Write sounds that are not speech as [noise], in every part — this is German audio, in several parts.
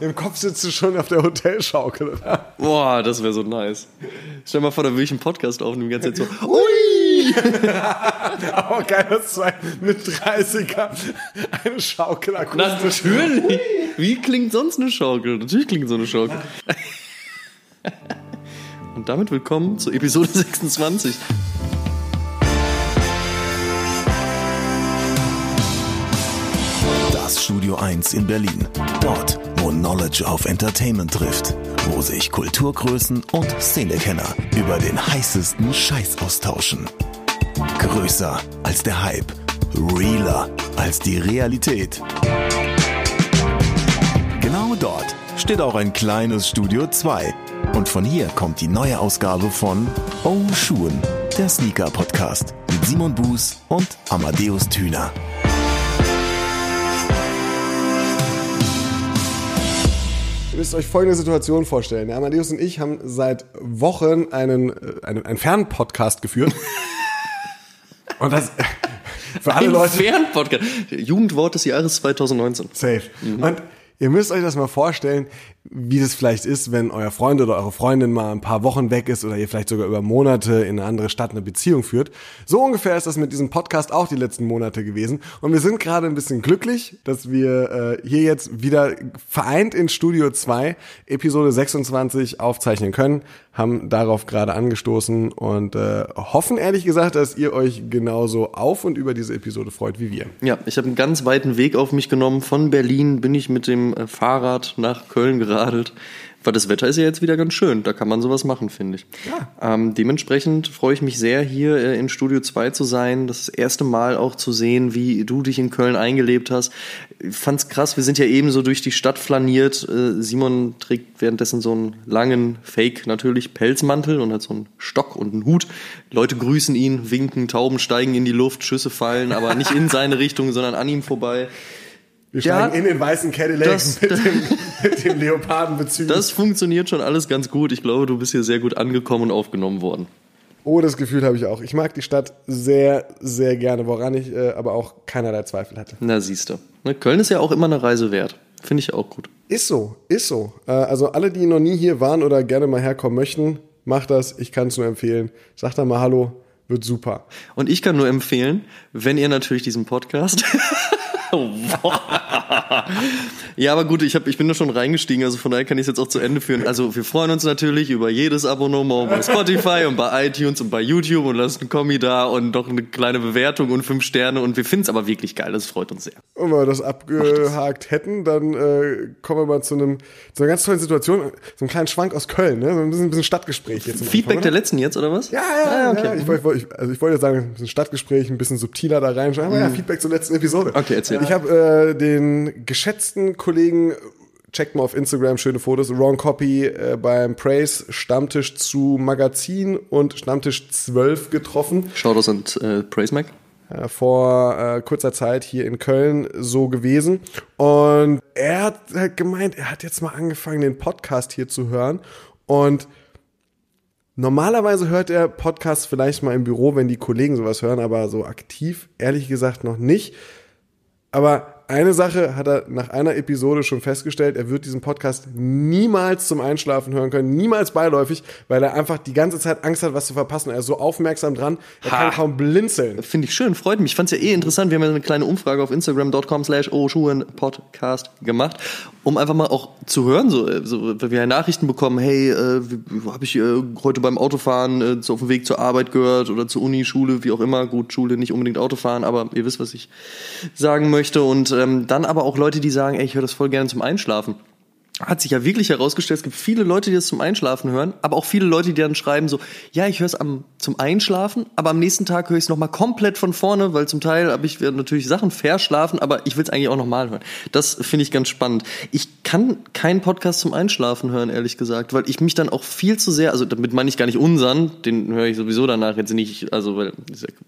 Im Kopf sitzt du schon auf der Hotelschaukel, oder? Boah, das wäre so nice. Stell dir mal vor, da würde ich einen Podcast aufnehmen, die ganze Zeit so, [laughs] ui! [laughs] Aber geil, dass zwei mit 30er eine Schaukel akustisch. Natürlich! Wie klingt sonst eine Schaukel? Natürlich klingt so eine Schaukel. [laughs] Und damit willkommen zu Episode 26. Das Studio 1 in Berlin. Dort, Knowledge auf Entertainment trifft. Wo sich Kulturgrößen und Szenekenner über den heißesten Scheiß austauschen. Größer als der Hype. Realer als die Realität. Genau dort steht auch ein kleines Studio 2. Und von hier kommt die neue Ausgabe von Oh Schuhen, der Sneaker Podcast mit Simon Buß und Amadeus Thüner. Müsst euch folgende Situation vorstellen. Der Amadeus und ich haben seit Wochen einen, äh, einen, einen Fernpodcast geführt. [laughs] und das für alle Ein Leute Fernpodcast. Jugendwort des Jahres 2019. safe. Und ihr müsst euch das mal vorstellen, wie das vielleicht ist, wenn euer Freund oder eure Freundin mal ein paar Wochen weg ist oder ihr vielleicht sogar über Monate in eine andere Stadt eine Beziehung führt. So ungefähr ist das mit diesem Podcast auch die letzten Monate gewesen. Und wir sind gerade ein bisschen glücklich, dass wir äh, hier jetzt wieder vereint in Studio 2 Episode 26 aufzeichnen können, haben darauf gerade angestoßen und äh, hoffen ehrlich gesagt, dass ihr euch genauso auf und über diese Episode freut wie wir. Ja, ich habe einen ganz weiten Weg auf mich genommen. Von Berlin bin ich mit dem äh, Fahrrad nach Köln geradelt. Weil das Wetter ist ja jetzt wieder ganz schön. Da kann man sowas machen, finde ich. Ja. Ähm, dementsprechend freue ich mich sehr, hier äh, in Studio 2 zu sein. Das erste Mal auch zu sehen, wie du dich in Köln eingelebt hast. Ich fand's krass, wir sind ja eben so durch die Stadt flaniert. Äh, Simon trägt währenddessen so einen langen, fake natürlich, Pelzmantel und hat so einen Stock und einen Hut. Leute grüßen ihn, winken, Tauben steigen in die Luft, Schüsse fallen, aber nicht in seine [laughs] Richtung, sondern an ihm vorbei. Wir Ja, steigen in den weißen Cadillac das- mit dem, mit dem Leopardenbezügen. Das funktioniert schon alles ganz gut. Ich glaube, du bist hier sehr gut angekommen und aufgenommen worden. Oh, das Gefühl habe ich auch. Ich mag die Stadt sehr, sehr gerne, woran ich äh, aber auch keinerlei Zweifel hatte. Na, siehst du. Ne, Köln ist ja auch immer eine Reise wert. Finde ich auch gut. Ist so, ist so. Äh, also alle, die noch nie hier waren oder gerne mal herkommen möchten, macht das. Ich kann es nur empfehlen. Sagt da mal Hallo, wird super. Und ich kann nur empfehlen, wenn ihr natürlich diesen Podcast. [laughs] ja, aber gut, ich, hab, ich bin da schon reingestiegen, also von daher kann ich es jetzt auch zu Ende führen. Also wir freuen uns natürlich über jedes Abonnement bei Spotify und bei iTunes und bei YouTube und lasst einen Kommi da und doch eine kleine Bewertung und fünf Sterne und wir finden es aber wirklich geil, das freut uns sehr. Und wenn wir das abgehakt hätten, dann äh, kommen wir mal zu, einem, zu einer ganz tollen Situation. So einen kleinen Schwank aus Köln, ne? So ein bisschen, ein bisschen Stadtgespräch jetzt. Feedback Anfang, der letzten jetzt, oder was? Ja, ja, Ah, okay. ja. Ich, ich, also ich wollte jetzt sagen, ein bisschen Stadtgespräch, ein bisschen subtiler da rein. Aber ja, Feedback zur letzten Episode. Mhm. Okay, erzähl. Ich habe äh, den geschätzten Kollegen, checkt mal auf Instagram, schöne Fotos, Wrong Copy äh, beim Praise Stammtisch zu Magazin und Stammtisch 12 getroffen Shoutouts an äh, Praise Mac. äh, vor äh, kurzer Zeit hier in Köln so gewesen. Und er hat halt gemeint, er hat jetzt mal angefangen, den Podcast hier zu hören. Und normalerweise hört er Podcasts vielleicht mal im Büro, wenn die Kollegen sowas hören, aber so aktiv, ehrlich gesagt, noch nicht. Aber eine Sache hat er nach einer Episode schon festgestellt, er wird diesen Podcast niemals zum Einschlafen hören können, niemals beiläufig, weil er einfach die ganze Zeit Angst hat, was zu verpassen. Er ist so aufmerksam dran, er Ha. kann kaum blinzeln. Finde ich schön, freut mich. Ich fand es ja eh interessant. Wir haben ja eine kleine Umfrage auf Instagram.com slash Podcast gemacht, um einfach mal auch zu hören, so, äh, so weil wir Nachrichten bekommen, hey, äh, habe ich äh, heute beim Autofahren äh, auf dem Weg zur Arbeit gehört oder zur Uni, Schule, wie auch immer. Gut, Schule nicht unbedingt Autofahren, aber ihr wisst, was ich sagen möchte. Und ähm, dann aber auch Leute, die sagen, ey, ich höre das voll gerne zum Einschlafen. Hat sich ja wirklich herausgestellt, es gibt viele Leute, die das zum Einschlafen hören, aber auch viele Leute, die dann schreiben so, ja, ich höre es am, zum Einschlafen, aber am nächsten Tag höre ich es nochmal komplett von vorne, weil zum Teil habe ich natürlich Sachen verschlafen, aber ich will es eigentlich auch nochmal hören. Das finde ich ganz spannend. Ich kann keinen Podcast zum Einschlafen hören, ehrlich gesagt, weil ich mich dann auch viel zu sehr, also damit meine ich gar nicht unseren, den höre ich sowieso danach jetzt nicht, also weil,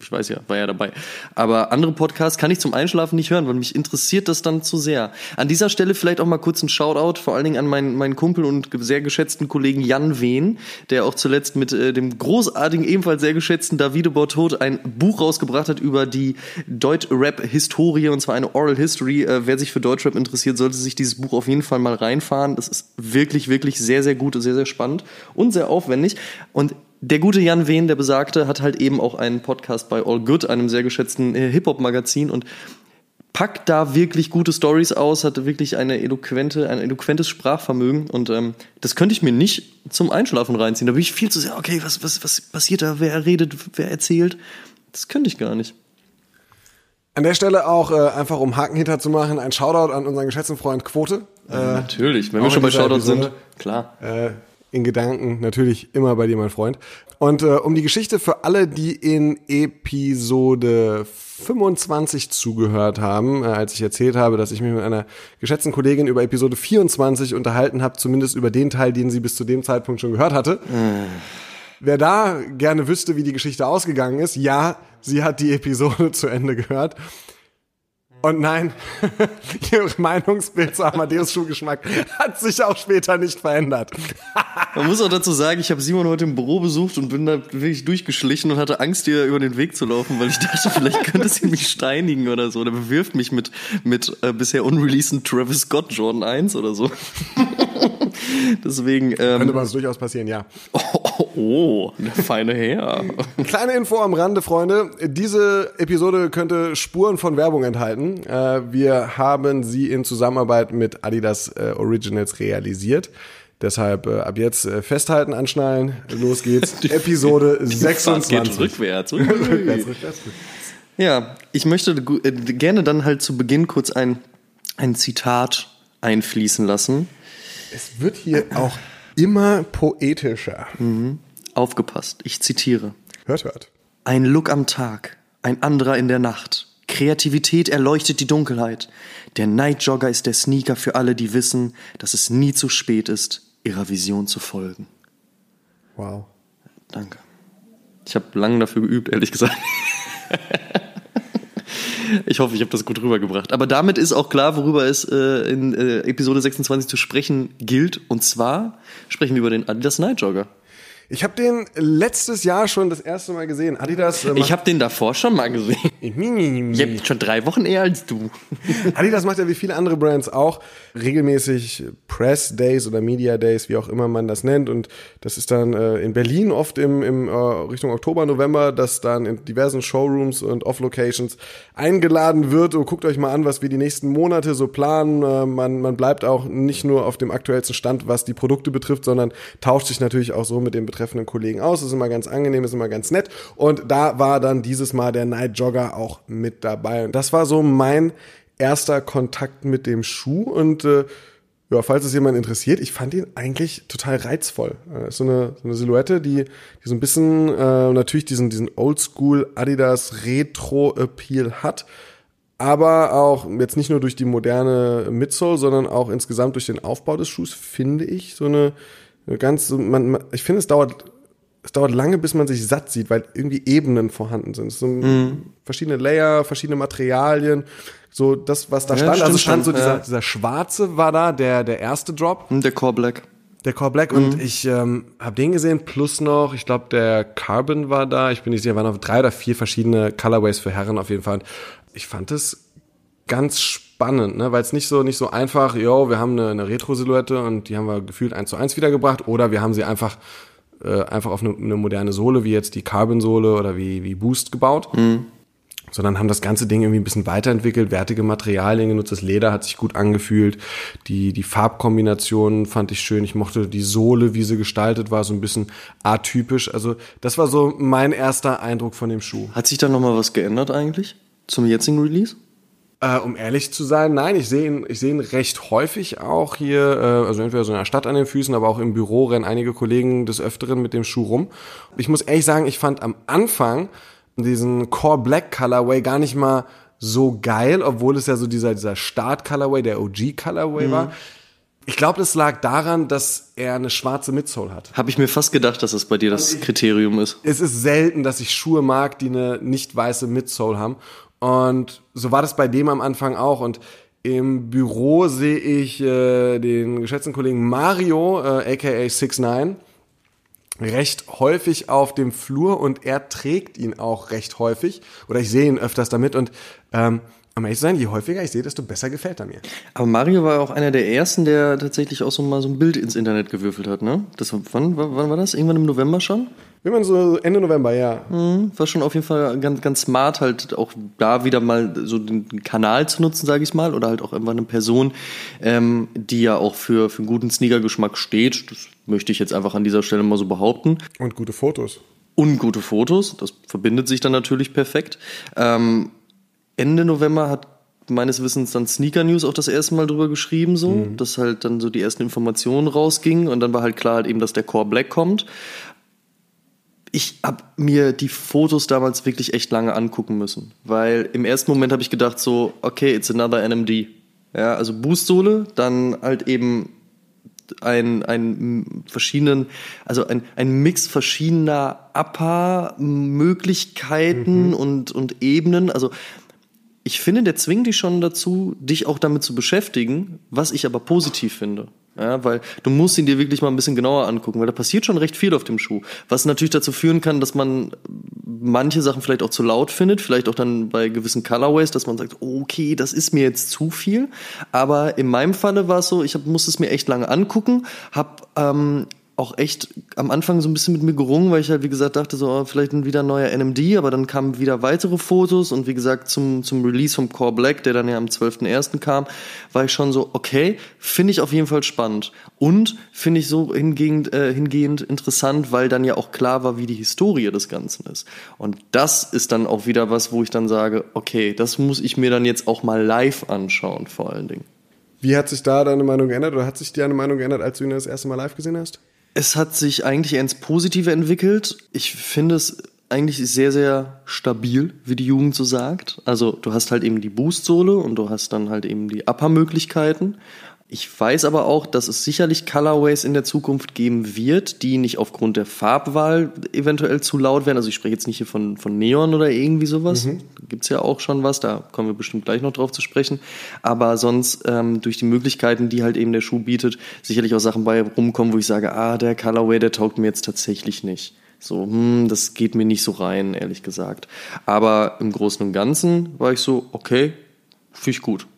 ich weiß ja, war ja dabei, aber andere Podcasts kann ich zum Einschlafen nicht hören, weil mich interessiert das dann zu sehr. An dieser Stelle vielleicht auch mal kurz ein Shoutout, vor allen Dingen an meinen, meinen Kumpel und sehr geschätzten Kollegen Jan Wehn, der auch zuletzt mit äh, dem großartigen, ebenfalls sehr geschätzten Davide Bortot ein Buch rausgebracht hat über die Deutsch-Rap-Historie, und zwar eine Oral History. Äh, wer sich für Deutschrap interessiert, sollte sich dieses Buch auf jeden Fall mal reinfahren. Das ist wirklich, wirklich sehr, sehr gut sehr, sehr spannend und sehr aufwendig. Und der gute Jan Wehn, der besagte, hat halt eben auch einen Podcast bei All Good, einem sehr geschätzten äh, Hip-Hop-Magazin und packt da wirklich gute Stories aus, hat wirklich eine eloquente, ein eloquentes Sprachvermögen und ähm, das könnte ich mir nicht zum Einschlafen reinziehen. Da bin ich viel zu sehr, okay, was, was, was passiert da, wer redet, wer erzählt? Das könnte ich gar nicht. An der Stelle auch äh, einfach um Haken hinter zu machen, ein Shoutout an unseren geschätzten Freund Quote. Äh, Natürlich, wenn wir schon bei Shoutout sind, klar. Äh, in Gedanken natürlich immer bei dir, mein Freund. Und äh, um die Geschichte für alle, die in Episode 25 zugehört haben, äh, als ich erzählt habe, dass ich mich mit einer geschätzten Kollegin über Episode 24 unterhalten habe, zumindest über den Teil, den sie bis zu dem Zeitpunkt schon gehört hatte. Äh. Wer da gerne wüsste, wie die Geschichte ausgegangen ist, ja, sie hat die Episode [laughs] zu Ende gehört. Und nein, [laughs] ihr Meinungsbild zu Amadeus Schuhgeschmack hat sich auch später nicht verändert. [laughs] Man muss auch dazu sagen, ich habe Simon heute im Büro besucht und bin da wirklich durchgeschlichen und hatte Angst, ihr über den Weg zu laufen, weil ich dachte, vielleicht könnte sie mich steinigen oder so. Oder bewirft mich mit, mit äh, bisher unreleaseden Travis Scott Jordan 1 oder so. [laughs] Deswegen. Ähm, Könnte was durchaus passieren, ja. Oh, oh, oh, der feine Herr. Kleine Info am Rande, Freunde. Diese Episode könnte Spuren von Werbung enthalten. Äh, wir haben sie in Zusammenarbeit mit Adidas äh, Originals realisiert. Deshalb äh, ab jetzt äh, festhalten, anschnallen, los geht's. [laughs] Die, Episode die 26. Geht rückwärts. [laughs] rückwärts, rückwärts. Ja, ich möchte äh, gerne dann halt zu Beginn kurz ein, ein Zitat einfließen lassen. Es wird hier auch immer poetischer. Mhm. Aufgepasst, ich zitiere. Hört, hört. Ein Look am Tag, ein anderer in der Nacht. Kreativität erleuchtet die Dunkelheit. Der Nightjogger ist der Sneaker für alle, die wissen, dass es nie zu spät ist, ihrer Vision zu folgen. Wow. Danke. Ich habe lange dafür geübt, ehrlich gesagt. [laughs] Ich hoffe, ich habe das gut rübergebracht. Aber damit ist auch klar, worüber es äh, in äh, Episode 26 zu sprechen gilt. Und zwar sprechen wir über den Adidas Night Jogger. Ich habe den letztes Jahr schon das erste Mal gesehen. Adidas. Äh, ich habe den davor schon mal gesehen. [laughs] ich habe schon drei Wochen eher als du. [laughs] Adidas macht ja wie viele andere Brands auch regelmäßig Press Days oder Media Days, wie auch immer man das nennt. Und das ist dann äh, in Berlin oft im, im äh, Richtung Oktober, November, dass dann in diversen Showrooms und Off-Locations eingeladen wird. Und guckt euch mal an, was wir die nächsten Monate so planen. Äh, man, man bleibt auch nicht nur auf dem aktuellsten Stand, was die Produkte betrifft, sondern tauscht sich natürlich auch so mit den betreffenden Kollegen aus. Ist immer ganz angenehm, ist immer ganz nett. Und da war dann dieses Mal der Night Jogger auch mit dabei. Und das war so mein erster Kontakt mit dem Schuh und äh, ja, falls es jemand interessiert, ich fand ihn eigentlich total reizvoll. Äh, so, eine, so eine Silhouette, die, die so ein bisschen äh, natürlich diesen, diesen Oldschool Adidas Retro Appeal hat, aber auch jetzt nicht nur durch die moderne Midsole, sondern auch insgesamt durch den Aufbau des Schuhs finde ich so eine ganz, man, man, ich finde es dauert es dauert lange, bis man sich satt sieht, weil irgendwie Ebenen vorhanden sind. So mm. verschiedene Layer, verschiedene Materialien so das, was da ja, stand. Also stand so dieser, ja. dieser schwarze war da, der, der erste Drop. Der Core Black. Der Core Black mhm. und ich ähm, habe den gesehen, plus noch, ich glaube, der Carbon war da. Ich bin nicht sicher, waren noch drei oder vier verschiedene Colorways für Herren auf jeden Fall. Ich fand es ganz spannend, ne? weil es nicht so nicht so einfach, yo, wir haben eine, eine Retro-Silhouette und die haben wir gefühlt eins zu eins wiedergebracht oder wir haben sie einfach äh, einfach auf eine, eine moderne Sohle, wie jetzt die Carbon-Sohle oder wie, wie Boost gebaut. Mhm sondern haben das ganze Ding irgendwie ein bisschen weiterentwickelt, wertige Materialien genutzt, das Leder hat sich gut angefühlt, die, die Farbkombinationen fand ich schön, ich mochte die Sohle, wie sie gestaltet war, so ein bisschen atypisch, also das war so mein erster Eindruck von dem Schuh. Hat sich da nochmal was geändert eigentlich zum jetzigen Release? Äh, um ehrlich zu sein, nein, ich sehe ihn, ich sehe ihn recht häufig auch hier, äh, also entweder so in der Stadt an den Füßen, aber auch im Büro rennen einige Kollegen des Öfteren mit dem Schuh rum. Ich muss ehrlich sagen, ich fand am Anfang diesen Core Black Colorway gar nicht mal so geil, obwohl es ja so dieser, dieser Start Colorway, der OG Colorway mhm. war. Ich glaube, das lag daran, dass er eine schwarze Midsole hat. Habe ich mir fast gedacht, dass das bei dir das Kriterium ist. Es ist selten, dass ich Schuhe mag, die eine nicht weiße Midsole haben. Und so war das bei dem am Anfang auch. Und Im Büro sehe ich äh, den geschätzten Kollegen Mario, äh, aka 69, recht häufig auf dem Flur und er trägt ihn auch recht häufig. Oder ich sehe ihn öfters damit und ähm, um ehrlich zu sein, je häufiger ich sehe, desto besser gefällt er mir. Aber Mario war auch einer der ersten, der tatsächlich auch so mal so ein Bild ins Internet gewürfelt hat, ne? Das, wann, wann war das? Irgendwann im November schon? Wie man so Ende November, ja. Mhm, war schon auf jeden Fall ganz, ganz smart, halt auch da wieder mal so den Kanal zu nutzen, sage ich mal, oder halt auch einfach eine Person, ähm, die ja auch für, für einen guten Sneaker-Geschmack steht. Das möchte ich jetzt einfach an dieser Stelle mal so behaupten. Und gute Fotos. Und gute Fotos, das verbindet sich dann natürlich perfekt. Ähm, Ende November hat meines Wissens dann Sneaker News auch das erste Mal drüber geschrieben, so, mhm. dass halt dann so die ersten Informationen rausgingen und dann war halt klar halt eben, dass der Core Black kommt ich habe mir die Fotos damals wirklich echt lange angucken müssen, weil im ersten Moment habe ich gedacht so, okay, it's another NMD. Ja, also Boostsohle, dann halt eben ein, ein verschiedenen, also ein, ein Mix verschiedener Upper-Möglichkeiten mhm. und, und Ebenen. Also ich finde, der zwingt dich schon dazu, dich auch damit zu beschäftigen, was ich aber positiv finde. Ja, weil du musst ihn dir wirklich mal ein bisschen genauer angucken, weil da passiert schon recht viel auf dem Schuh. Was natürlich dazu führen kann, dass man manche Sachen vielleicht auch zu laut findet, vielleicht auch dann bei gewissen Colorways, dass man sagt, okay, das ist mir jetzt zu viel. Aber in meinem Falle war es so, ich hab, musste es mir echt lange angucken, habe ähm, auch echt am Anfang so ein bisschen mit mir gerungen, weil ich halt, wie gesagt, dachte so, oh, vielleicht wieder ein neuer NMD, aber dann kamen wieder weitere Fotos und wie gesagt, zum, zum Release vom Core Black, der dann ja am 12.01. kam, war ich schon so, okay, finde ich auf jeden Fall spannend. Und finde ich so hingehend, äh, hingehend interessant, weil dann ja auch klar war, wie die Historie des Ganzen ist. Und das ist dann auch wieder was, wo ich dann sage, okay, das muss ich mir dann jetzt auch mal live anschauen, vor allen Dingen. Wie hat sich da deine Meinung geändert oder hat sich deine Meinung geändert, als du ihn das erste Mal live gesehen hast? Es hat sich eigentlich ins Positive entwickelt. Ich finde es eigentlich sehr, sehr stabil, wie die Jugend so sagt. Also du hast halt eben die Boost-Sohle und du hast dann halt eben die Upper-Möglichkeiten. Ich weiß aber auch, dass es sicherlich Colorways in der Zukunft geben wird, die nicht aufgrund der Farbwahl eventuell zu laut werden. Also ich spreche jetzt nicht hier von, von Neon oder irgendwie sowas. Mhm. Da gibt's ja auch schon was, da kommen wir bestimmt gleich noch drauf zu sprechen. Aber sonst ähm, durch die Möglichkeiten, die halt eben der Schuh bietet, sicherlich auch Sachen bei rumkommen, wo ich sage, ah, der Colorway, der taugt mir jetzt tatsächlich nicht. So, hm, das geht mir nicht so rein, ehrlich gesagt. Aber im Großen und Ganzen war ich so, okay, finde ich gut.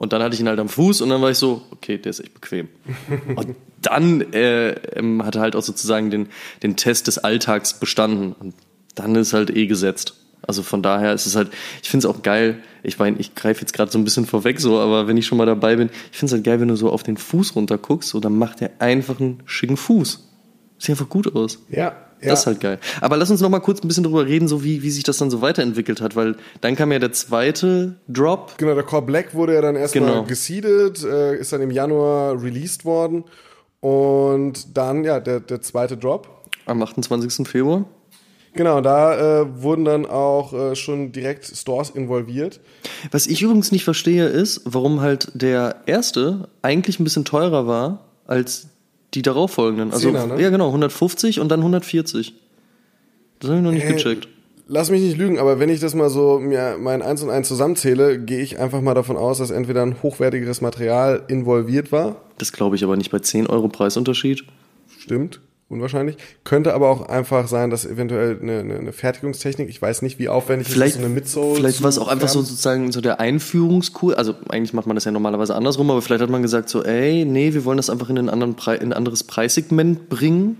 Und dann hatte ich ihn halt am Fuß und dann war ich so, okay, der ist echt bequem. [laughs] und dann äh, ähm, hat er halt auch sozusagen den, den Test des Alltags bestanden. Und dann ist halt eh gesetzt. Also von daher ist es halt, ich finde es auch geil, ich meine, ich greife jetzt gerade so ein bisschen vorweg so, aber wenn ich schon mal dabei bin, ich finde es halt geil, wenn du so auf den Fuß runter guckst, so, dann macht er einfach einen schicken Fuß. Sieht einfach gut aus. Ja, ja. Das ist halt geil. Aber lass uns noch mal kurz ein bisschen drüber reden, so wie, wie sich das dann so weiterentwickelt hat, weil dann kam ja der zweite Drop. Genau, der Core Black wurde ja dann erstmal genau. geseedet, äh, ist dann im Januar released worden und dann, ja, der, der zweite Drop. Am 28. Februar. Genau, da äh, wurden dann auch äh, schon direkt Stores involviert. Was ich übrigens nicht verstehe, ist, warum halt der erste eigentlich ein bisschen teurer war als die darauffolgenden. Also, Zehner, ne? Ja, genau, 150 und dann 140. Das habe ich noch nicht hey, gecheckt. Lass mich nicht lügen, aber wenn ich das mal so mir mein Eins und Eins zusammenzähle, gehe ich einfach mal davon aus, dass entweder ein hochwertigeres Material involviert war. Das glaube ich aber nicht bei 10 Euro Preisunterschied. Stimmt unwahrscheinlich. Könnte aber auch einfach sein, dass eventuell eine, eine, eine Fertigungstechnik, ich weiß nicht, wie aufwendig vielleicht, ist so eine Midsole. Vielleicht war es auch einfach so sozusagen so der Einführungskurs. Also eigentlich macht man das ja normalerweise andersrum, aber vielleicht hat man gesagt so, ey, nee, wir wollen das einfach in, einen anderen Pre in ein anderes Preissegment bringen.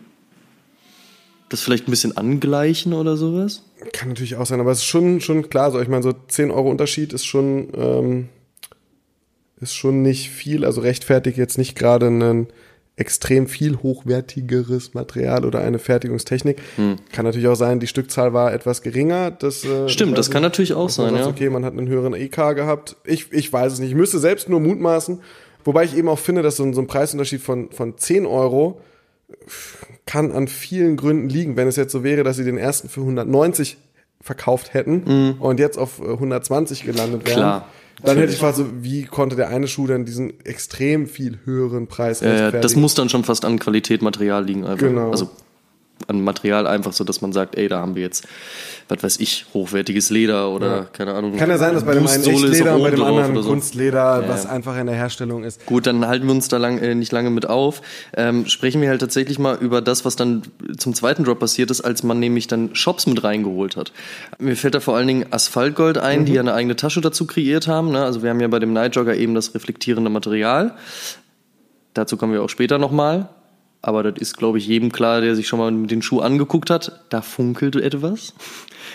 Das vielleicht ein bisschen angleichen oder sowas? Kann natürlich auch sein, aber es ist schon, schon klar. So, ich meine, so 10 Euro Unterschied ist schon, ähm, ist schon nicht viel. Also rechtfertigt jetzt nicht gerade einen extrem viel hochwertigeres Material oder eine Fertigungstechnik. Hm. Kann natürlich auch sein, die Stückzahl war etwas geringer. Das, äh, Stimmt, das kann natürlich auch sein. Sagt, ja. Okay, man hat einen höheren EK gehabt. Ich, ich weiß es nicht. Ich müsste selbst nur mutmaßen. Wobei ich eben auch finde, dass so ein, so ein Preisunterschied von, von 10 Euro kann an vielen Gründen liegen. Wenn es jetzt so wäre, dass sie den ersten für 190 verkauft hätten mhm. und jetzt auf 120 gelandet wären. Klar dann hätte ich gefragt, so, wie konnte der eine Schuh dann diesen extrem viel höheren Preis? Äh, das muss dann schon fast an Qualität Material liegen. Einfach. Genau. Also an Material einfach so, dass man sagt, ey, da haben wir jetzt, was weiß ich, hochwertiges Leder oder Ja. keine Ahnung. Kann ja sein, dass bei dem einen Echtleder und bei dem anderen so. Kunstleder, Ja, was einfach in der Herstellung ist. Gut, dann halten wir uns da lang, äh, nicht lange mit auf. Ähm, sprechen wir halt tatsächlich mal über das, was dann zum zweiten Drop passiert ist, als man nämlich dann Shops mit reingeholt hat. Mir fällt da vor allen Dingen Asphaltgold ein, die ja eine eigene Tasche dazu kreiert haben. Ne? Also wir haben ja bei dem Nightjogger eben das reflektierende Material. Dazu kommen wir auch später nochmal. Aber das ist, glaube ich, jedem klar, der sich schon mal mit den Schuh angeguckt hat. Da funkelt etwas.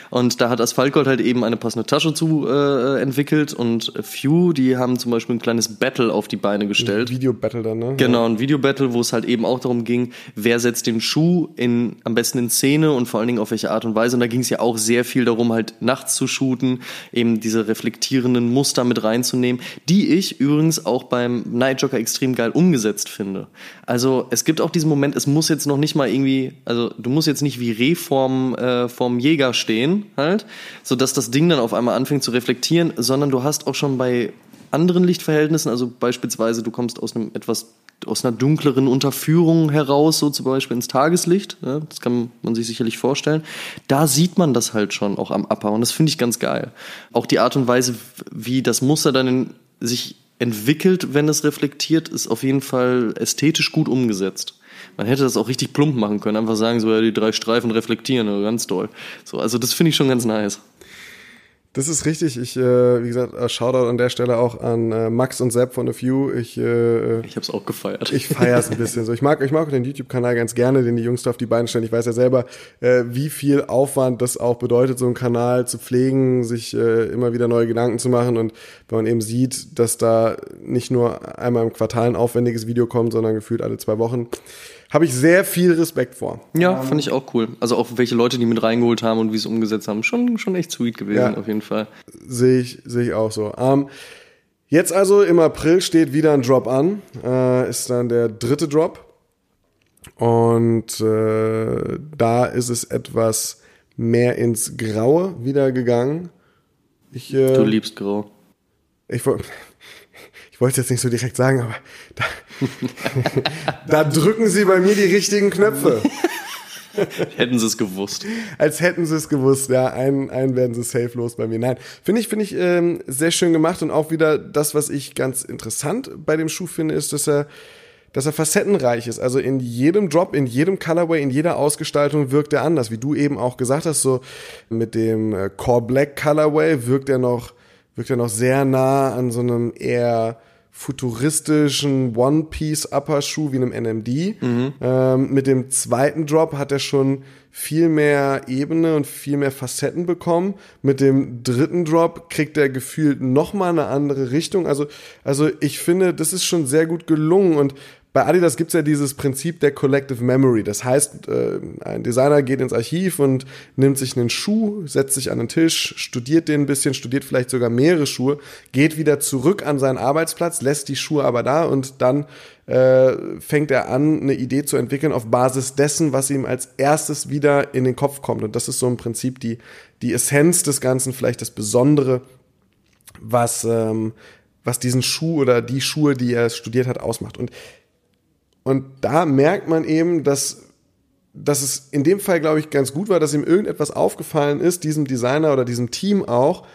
Und da hat Asphaltgold halt eben eine passende Tasche zu äh, entwickelt. Und Few, die haben zum Beispiel ein kleines Battle auf die Beine gestellt. Video-Battle dann, ne? Genau, ein Videobattle, wo es halt eben auch darum ging, wer setzt den Schuh in, am besten in Szene und vor allen Dingen auf welche Art und Weise. Und da ging es ja auch sehr viel darum, halt nachts zu shooten, eben diese reflektierenden Muster mit reinzunehmen, die ich übrigens auch beim Night Joker extrem geil umgesetzt finde. Also es gibt auch diesen Moment, es muss jetzt noch nicht mal irgendwie, also du musst jetzt nicht wie Reh vorm, äh, vorm Jäger stehen, halt, so dass das Ding dann auf einmal anfängt zu reflektieren, sondern du hast auch schon bei anderen Lichtverhältnissen, also beispielsweise du kommst aus einem etwas aus einer dunkleren Unterführung heraus, so zum Beispiel ins Tageslicht, ja, das kann man sich sicherlich vorstellen. Da sieht man das halt schon auch am Upper und das finde ich ganz geil. Auch die Art und Weise, wie das Muster dann in, sich entwickelt, wenn es reflektiert, ist auf jeden Fall ästhetisch gut umgesetzt. Man hätte das auch richtig plump machen können, einfach sagen so, ja, die drei Streifen reflektieren, ja, ganz doll. So, also das finde ich schon ganz nice. Das ist richtig. Ich, äh, wie gesagt, äh, Shoutout an der Stelle auch an äh, Max und Sepp von A Few. Ich, äh, Ich habe es auch gefeiert. ich feiere es ein bisschen so. Ich mag, ich mag den YouTube-Kanal ganz gerne, den die Jungs da auf die Beine stellen. Ich weiß ja selber, äh, wie viel Aufwand das auch bedeutet, so einen Kanal zu pflegen, sich äh, immer wieder neue Gedanken zu machen. Und wenn man eben sieht, dass da nicht nur einmal im Quartal ein aufwendiges Video kommt, sondern gefühlt alle zwei Wochen, habe ich sehr viel Respekt vor. Ja, fand ich auch cool. Also auch welche Leute die mit reingeholt haben und wie sie es umgesetzt haben, schon, schon echt sweet gewesen, Ja. auf jeden Fall. Sehe ich, sehe ich auch so. Ähm, jetzt also im April steht wieder ein Drop an. Äh, ist dann der dritte Drop. Und äh, da ist es etwas mehr ins Graue wieder gegangen. Ich, äh, Du liebst Grau. ich, woll- [laughs] ich wollte es jetzt nicht so direkt sagen, aber da, [laughs] da drücken sie bei mir die richtigen Knöpfe. [laughs] Hätten sie es gewusst. als hätten sie es gewusst. Ja, einen, einen werden sie safe los bei mir. Nein, finde ich, finde ich ähm, sehr schön gemacht und auch wieder das, was ich ganz interessant bei dem Schuh finde, ist, dass er, dass er facettenreich ist. Also in jedem Drop, in jedem Colorway, in jeder Ausgestaltung wirkt er anders. Wie du eben auch gesagt hast, so mit dem äh, Core Black Colorway wirkt er noch, wirkt er noch sehr nah an so einem eher futuristischen One-Piece-Upper-Schuh wie einem NMD. Ähm, mit dem zweiten Drop hat er schon viel mehr Ebene und viel mehr Facetten bekommen. Mit dem dritten Drop kriegt er gefühlt noch mal eine andere Richtung. Also, also ich finde, das ist schon sehr gut gelungen und bei Adidas gibt's ja dieses Prinzip der Collective Memory. Das heißt, äh, ein Designer geht ins Archiv und nimmt sich einen Schuh, setzt sich an den Tisch, studiert den ein bisschen, studiert vielleicht sogar mehrere Schuhe, geht wieder zurück an seinen Arbeitsplatz, lässt die Schuhe aber da und dann äh, fängt er an, eine Idee zu entwickeln auf Basis dessen, was ihm als erstes wieder in den Kopf kommt. Und das ist so im Prinzip die, die Essenz des Ganzen, vielleicht das Besondere, was, ähm, was diesen Schuh oder die Schuhe, die er studiert hat, ausmacht. Und und da merkt man eben, dass, dass es in dem Fall, glaube ich, ganz gut war, dass ihm irgendetwas aufgefallen ist, diesem Designer oder diesem Team auch,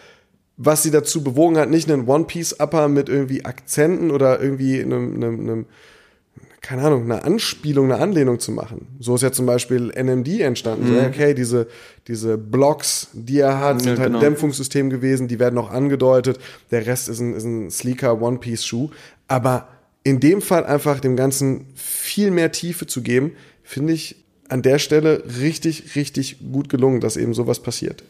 was sie dazu bewogen hat, nicht einen One-Piece-Upper mit irgendwie Akzenten oder irgendwie einem, einem, einem keine Ahnung, eine Anspielung, eine Anlehnung zu machen. So ist ja zum Beispiel NMD entstanden. So, okay, diese, diese Blocks, die er hat, sind Ja, halt genau. ein Dämpfungssystem gewesen, die werden noch angedeutet. Der Rest ist ein, ist ein sleeker One-Piece-Schuh. Aber in dem Fall einfach dem Ganzen viel mehr Tiefe zu geben, finde ich an der Stelle richtig, richtig gut gelungen, dass eben sowas passiert.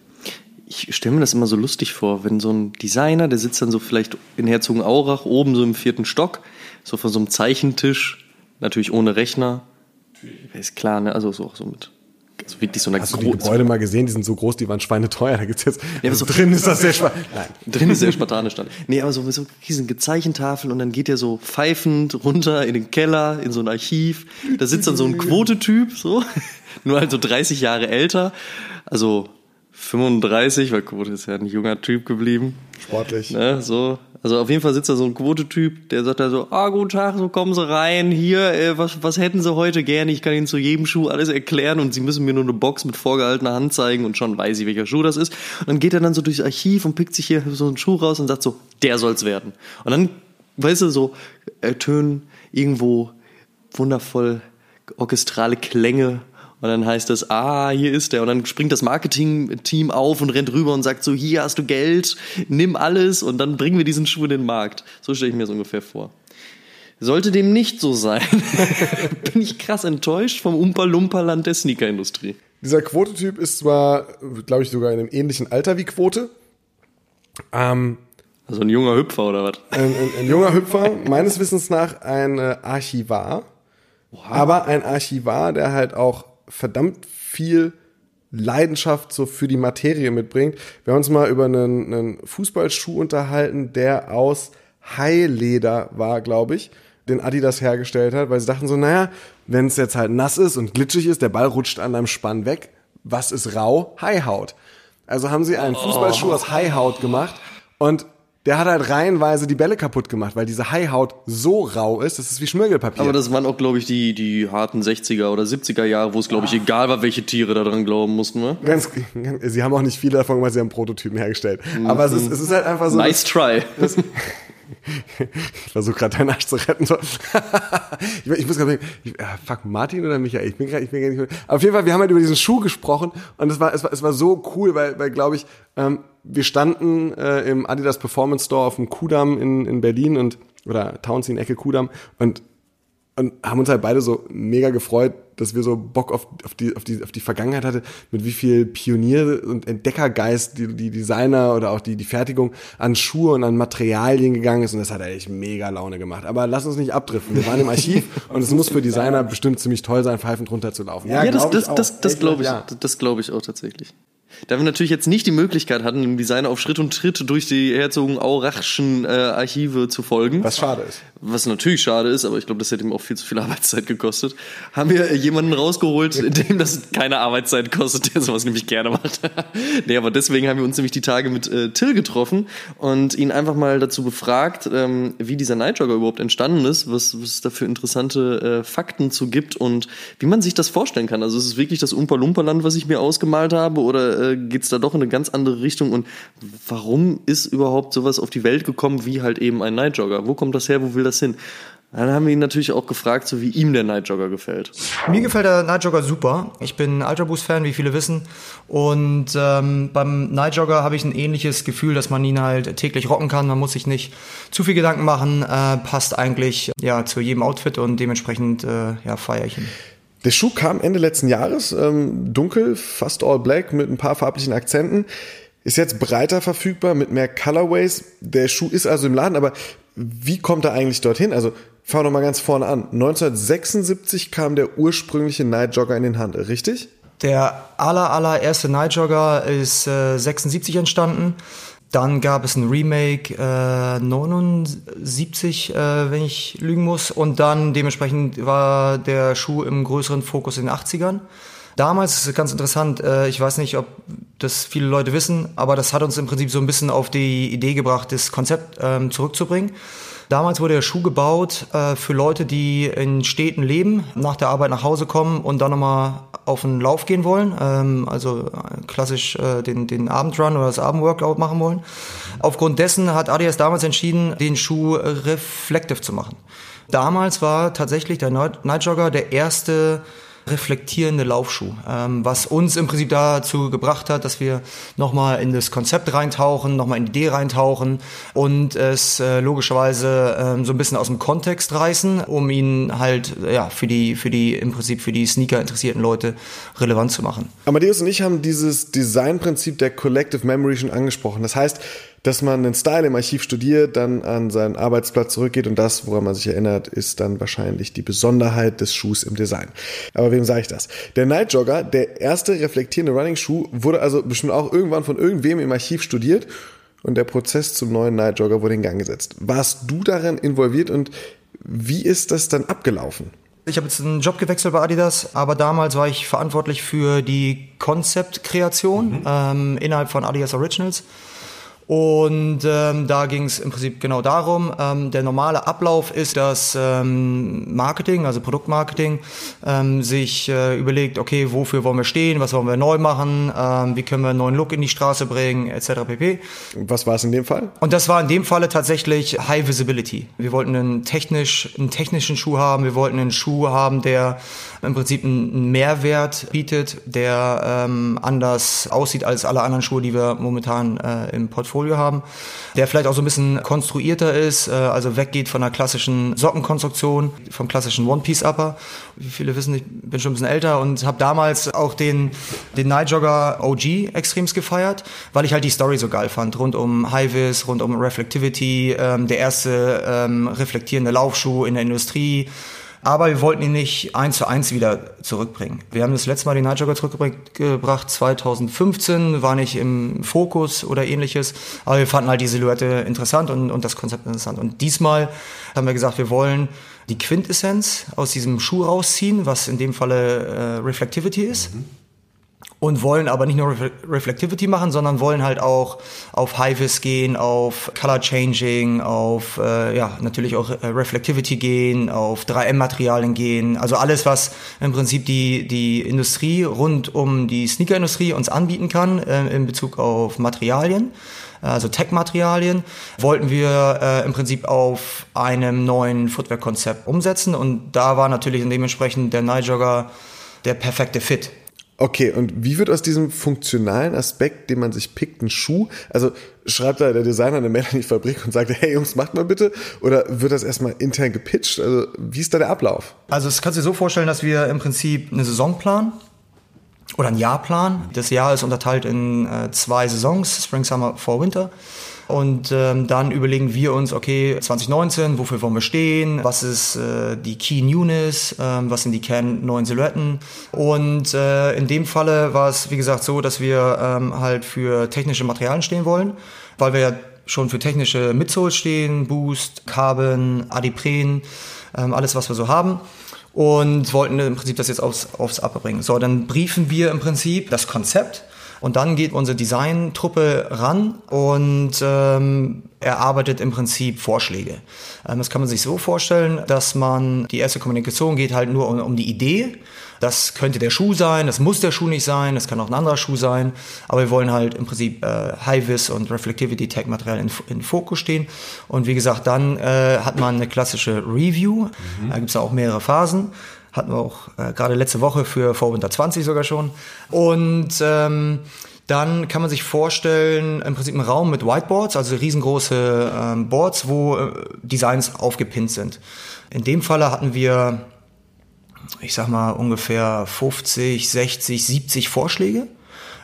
Ich stelle mir das immer so lustig vor, wenn so ein Designer, der sitzt dann so vielleicht in Herzogenaurach oben so im vierten Stock, so vor so einem Zeichentisch, natürlich ohne Rechner. Ist klar, ne? Also so auch so mit also wirklich so einer Hast du die. Gebäude mal gesehen? Die sind so groß, die waren schweineteuer. Da gibt's jetzt, Ja, also so- [laughs] drin ist das sehr [laughs] schwer. Nein. Drin ist sehr spartanisch dann. Nee, aber so, so riesen Gezeichentafeln und dann geht er so pfeifend runter in den Keller, in so ein Archiv. Da sitzt dann so ein Quotetyp, so. [laughs] Nur halt so 30 Jahre älter. Also 35, weil Quote ist ja ein junger Typ geblieben. Sportlich. Ne, so. Also auf jeden Fall sitzt da so ein Quote-Typ, der sagt da so, ah, guten Tag, so kommen Sie rein, hier, äh, was, was hätten Sie heute gerne? Ich kann Ihnen zu jedem Schuh alles erklären und Sie müssen mir nur eine Box mit vorgehaltener Hand zeigen und schon weiß ich, welcher Schuh das ist. Und dann geht er dann so durchs Archiv und pickt sich hier so einen Schuh raus und sagt so, der soll's werden. Und dann, weißt du, so ertönen irgendwo wundervoll orchestrale Klänge und dann heißt es, ah, hier ist der. Und dann springt das Marketing-Team auf und rennt rüber und sagt so, hier hast du Geld, nimm alles und dann bringen wir diesen Schuh in den Markt. So stelle ich mir das ungefähr vor. Sollte dem nicht so sein, [laughs] bin ich krass enttäuscht vom Umpa-Lumpa-Land der Sneaker-Industrie. Dieser Quote-Typ ist zwar, glaube ich, sogar in einem ähnlichen Alter wie Quote. Ähm, also ein junger Hüpfer oder was? Ein, ein, ein junger Hüpfer, meines Wissens nach ein äh, Archivar. Wow. Aber ein Archivar, der halt auch verdammt viel Leidenschaft so für die Materie mitbringt. Wir haben uns mal über einen, einen Fußballschuh unterhalten, der aus Haileder war, glaube ich, den Adidas hergestellt hat, weil sie dachten so, naja, wenn es jetzt halt nass ist und glitschig ist, der Ball rutscht an einem Spann weg, was ist rau? Haihaut. Also haben sie einen Fußballschuh oh. aus Haihaut gemacht und der hat halt reihenweise die Bälle kaputt gemacht, weil diese Haihaut so rau ist, das ist wie Schmirgelpapier. Aber das waren auch, glaube ich, die, die harten 60er oder 70er Jahre, wo es, glaube ich, egal war, welche Tiere da dran glauben mussten, ne? Ganz, sie haben auch nicht viele davon, weil sie haben Prototypen hergestellt. Mhm. Aber es ist, es ist halt einfach so. Nice dass, try. Das, [laughs] [laughs] ich versuche gerade deinen Arsch zu retten. [laughs] ich, ich, muss gerade denken, ah, fuck, Martin oder Michael? Ich bin gerade, ich bin gar nicht. Auf jeden Fall, wir haben halt über diesen Schuh gesprochen und es war, es war, es war so cool, weil, weil glaube ich, ähm, wir standen äh, im Adidas Performance Store auf dem Kudamm in, in Berlin und oder Townsend Ecke Kudamm und und haben uns halt beide so mega gefreut, dass wir so Bock auf, auf, die, auf, die, auf die Vergangenheit hatte, mit wie viel Pionier- und Entdeckergeist die, die Designer oder auch die, die Fertigung an Schuhe und an Materialien gegangen ist und das hat eigentlich mega Laune gemacht. Aber lass uns nicht abdriften. Wir waren im Archiv [laughs] und es muss für Designer bestimmt ziemlich toll sein, pfeifend runterzulaufen. Ja, ja das, das, das, das glaube ich, ja. das glaube ich auch tatsächlich. Da wir natürlich jetzt nicht die Möglichkeit hatten, dem Designer auf Schritt und Tritt durch die Herzogenaurachschen äh, Archive zu folgen. Was schade ist. Was natürlich schade ist, aber ich glaube, das hätte ihm auch viel zu viel [laughs] Arbeitszeit gekostet. Haben wir jemanden rausgeholt, dem das keine Arbeitszeit kostet, der sowas nämlich gerne macht. [laughs] nee, aber deswegen haben wir uns nämlich die Tage mit äh, Till getroffen und ihn einfach mal dazu befragt, ähm, wie dieser Nightjogger überhaupt entstanden ist, was, was es da für interessante äh, Fakten zu gibt und wie man sich das vorstellen kann. Also ist es wirklich das Umpa-Lumpa-Land, was ich mir ausgemalt habe oder äh, geht es da doch in eine ganz andere Richtung. Und warum ist überhaupt sowas auf die Welt gekommen wie halt eben ein Nightjogger? Wo kommt das her? Wo will das hin? Dann haben wir ihn natürlich auch gefragt, so wie ihm der Nightjogger gefällt. Mir gefällt der Nightjogger super. Ich bin Ultra Boost Fan, wie viele wissen. Und ähm, beim Nightjogger habe ich ein ähnliches Gefühl, dass man ihn halt täglich rocken kann. Man muss sich nicht zu viel Gedanken machen. Äh, passt eigentlich ja zu jedem Outfit und dementsprechend äh, ja, feiere ich ihn. Der Schuh kam Ende letzten Jahres, ähm, dunkel, fast all black, mit ein paar farblichen Akzenten. Ist jetzt breiter verfügbar mit mehr Colorways. Der Schuh ist also im Laden, aber wie kommt er eigentlich dorthin? Also fangen wir mal ganz vorne an. 1976 kam der ursprüngliche Night Jogger in den Handel, richtig? Der aller, allererste Night Jogger ist äh, 76 entstanden. Dann gab es ein Remake äh, 79, äh, wenn ich lügen muss. Und dann dementsprechend war der Schuh im größeren Fokus in den 80ern. Damals ist es ganz interessant, äh, ich weiß nicht, ob das viele Leute wissen, aber das hat uns im Prinzip so ein bisschen auf die Idee gebracht, das Konzept ähm, zurückzubringen. Damals wurde der Schuh gebaut äh, für Leute, die in Städten leben, nach der Arbeit nach Hause kommen und dann nochmal auf einen Lauf gehen wollen, ähm, also äh, klassisch äh, den, den Abendrun oder das Abendworkout machen wollen. Aufgrund dessen hat Adidas damals entschieden, den Schuh reflective zu machen. Damals war tatsächlich der Night Jogger der erste reflektierende Laufschuh, ähm, was uns im Prinzip dazu gebracht hat, dass wir nochmal in das Konzept reintauchen, nochmal in die Idee reintauchen und es äh, logischerweise ähm, so ein bisschen aus dem Kontext reißen, um ihn halt ja für die für die im Prinzip für die Sneaker interessierten Leute relevant zu machen. Amadeus und ich haben dieses Designprinzip der Collective Memory schon angesprochen. Das heißt, dass man den Style im Archiv studiert, dann an seinen Arbeitsplatz zurückgeht und das, woran man sich erinnert, ist dann wahrscheinlich die Besonderheit des Schuhs im Design. Aber wem sage ich das? Der Night Jogger, der erste reflektierende Running Schuh, wurde also bestimmt auch irgendwann von irgendwem im Archiv studiert und der Prozess zum neuen Night Jogger wurde in Gang gesetzt. Warst du darin involviert und wie ist das dann abgelaufen? Ich habe jetzt einen Job gewechselt bei Adidas, aber damals war ich verantwortlich für die Konzeptkreation mhm. ähm, innerhalb von Adidas Originals. Und ähm, da ging es im Prinzip genau darum. Ähm, der normale Ablauf ist, dass ähm, Marketing, also Produktmarketing, ähm, sich äh, überlegt, okay, wofür wollen wir stehen, was wollen wir neu machen, ähm, wie können wir einen neuen Look in die Straße bringen, etc. pp. Was war es in dem Fall? Und das war in dem Falle tatsächlich High Visibility. Wir wollten einen, technisch, einen technischen Schuh haben, wir wollten einen Schuh haben, der im Prinzip einen Mehrwert bietet, der ähm, anders aussieht als alle anderen Schuhe, die wir momentan äh, im Portfolio haben, der vielleicht auch so ein bisschen konstruierter ist, äh, also weggeht von der klassischen Sockenkonstruktion, vom klassischen One-Piece-Upper. Wie viele wissen, ich bin schon ein bisschen älter und habe damals auch den, den Night Jogger OG extremst gefeiert, weil ich halt die Story so geil fand, rund um High-Vis, rund um Reflectivity, ähm, der erste ähm, reflektierende Laufschuh in der Industrie, aber wir wollten ihn nicht eins zu eins wieder zurückbringen. Wir haben das letzte Mal den Night Jogger zurückgebracht 2015, war nicht im Fokus oder ähnliches, aber wir fanden halt die Silhouette interessant und, und das Konzept interessant. Und diesmal haben wir gesagt, wir wollen die Quintessenz aus diesem Schuh rausziehen, was in dem Falle äh, Reflectivity ist. Mhm und wollen aber nicht nur Re Reflectivity machen, sondern wollen halt auch auf High-Vis gehen, auf Color Changing, auf äh, ja natürlich auch äh, Reflectivity gehen, auf 3M-Materialien gehen, also alles, was im Prinzip die die Industrie rund um die Sneaker-Industrie uns anbieten kann äh, in Bezug auf Materialien also Tech-Materialien, wollten wir äh, im Prinzip auf einem neuen Footwear-Konzept umsetzen. Und da war natürlich dementsprechend der Nightjogger der perfekte Fit. Okay, und wie wird aus diesem funktionalen Aspekt, den man sich pickt, ein Schuh? Also schreibt da der Designer eine Mail an die Fabrik und sagt, hey Jungs, macht mal bitte? Oder wird das erstmal intern gepitcht? Also wie ist da der Ablauf? Also es kannst du dir so vorstellen, dass wir im Prinzip eine Saison planen oder ein Jahrplan. Das Jahr ist unterteilt in äh, zwei Saisons, Spring, Summer, Fall, Winter. Und ähm, dann überlegen wir uns, okay, 2019, wofür wollen wir stehen? Was ist äh, die Key Newness? Ähm, was sind die Kern neuen Silhouetten? Und äh, in dem Falle war es, wie gesagt, so, dass wir ähm, halt für technische Materialien stehen wollen, weil wir ja schon für technische Midsoles stehen, Boost, Carbon, Adipren, ähm, alles, was wir so haben und wollten im Prinzip das jetzt aufs, aufs Upper bringen. So, dann briefen wir im Prinzip das Konzept und dann geht unsere Designtruppe ran und ähm, erarbeitet im Prinzip Vorschläge. Ähm, das kann man sich so vorstellen, dass man die erste Kommunikation geht halt nur um, um die Idee. Das könnte der Schuh sein, das muss der Schuh nicht sein, das kann auch ein anderer Schuh sein. Aber wir wollen halt im Prinzip äh, High-Vis und Reflectivity Tech Material in, in Fokus stehen. Und wie gesagt, dann äh, hat man eine klassische Review. Mhm. Da gibt es auch mehrere Phasen. Hatten wir auch äh, gerade letzte Woche für Vorwinter 20 sogar schon. Und ähm, dann kann man sich vorstellen, im Prinzip ein Raum mit Whiteboards, also riesengroße ähm, Boards, wo äh, Designs aufgepinnt sind. In dem Falle hatten wir, ich sag mal, ungefähr 50, 60, 70 Vorschläge.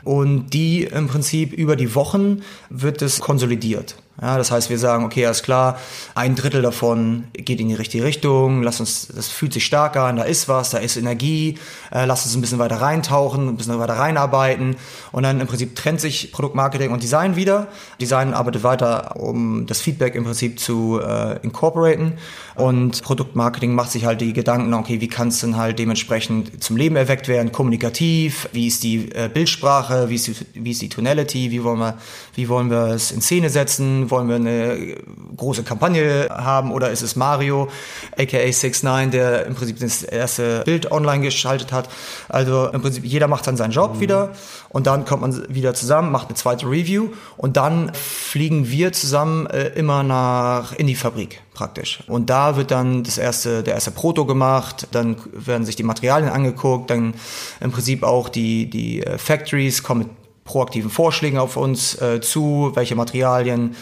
Und die im Prinzip über die Wochen wird es konsolidiert. Ja, das heißt, wir sagen, okay, alles klar, ein Drittel davon geht in die richtige Richtung, lass uns, das fühlt sich stark an, da ist was, da ist Energie, äh, lass uns ein bisschen weiter reintauchen, ein bisschen weiter reinarbeiten und dann im Prinzip trennt sich Produktmarketing und Design wieder. Design arbeitet weiter, um das Feedback im Prinzip zu äh, incorporaten und Produktmarketing macht sich halt die Gedanken, okay, wie kann es denn halt dementsprechend zum Leben erweckt werden, kommunikativ, wie ist die äh, Bildsprache, wie ist die, wie ist die Tonality, wie wollen wir, wie wollen wir es in Szene setzen, wollen wir eine große Kampagne haben oder ist es Mario, aka 69, der im Prinzip das erste Bild online geschaltet hat. Also im Prinzip jeder macht dann seinen Job mhm. wieder und dann kommt man wieder zusammen, macht eine zweite Review und dann fliegen wir zusammen äh, immer nach in die Fabrik praktisch. Und da wird dann das erste, der erste Proto gemacht, dann werden sich die Materialien angeguckt, dann im Prinzip auch die, die äh, Factories kommen mit proaktiven Vorschlägen auf uns äh, zu, welche Materialien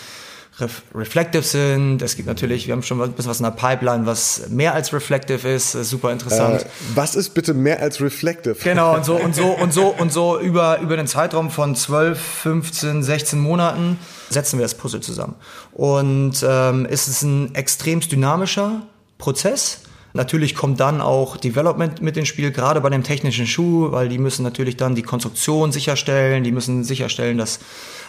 ref reflective sind. Es gibt natürlich, wir haben schon ein bisschen was in der Pipeline, was mehr als reflective ist, super interessant. Äh, was ist bitte mehr als reflective? Genau, und so [laughs] und so und so und so über, über den Zeitraum von 12, 15, 16 Monaten setzen wir das Puzzle zusammen. Und ähm, es ist ein extremst dynamischer Prozess Natürlich kommt dann auch Development mit ins Spiel, gerade bei dem technischen Schuh, weil die müssen natürlich dann die Konstruktion sicherstellen, die müssen sicherstellen, dass,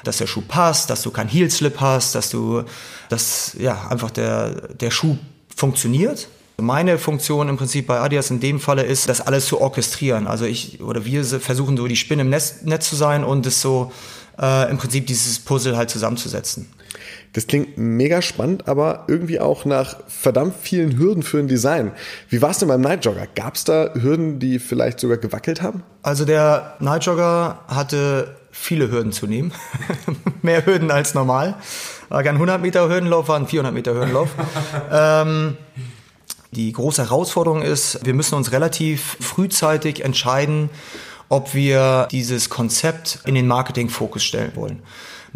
dass der Schuh passt, dass du keinen Heel Slip hast, dass du, dass ja einfach der, der Schuh funktioniert. Meine Funktion im Prinzip bei Adidas in dem Falle ist, das alles zu orchestrieren. Also ich oder wir versuchen so die Spinne im Netz, Netz zu sein und es so äh, im Prinzip dieses Puzzle halt zusammenzusetzen. Das klingt mega spannend, aber irgendwie auch nach verdammt vielen Hürden für ein Design. Wie war es denn beim Nightjogger? Gab es da Hürden, die vielleicht sogar gewackelt haben? Also der Nightjogger hatte viele Hürden zu nehmen. [laughs] Mehr Hürden als normal. War kein 100 Meter Hürdenlauf, war ein 400 Meter Hürdenlauf. [laughs] ähm, die große Herausforderung ist, wir müssen uns relativ frühzeitig entscheiden, ob wir dieses Konzept in den Marketingfokus stellen wollen.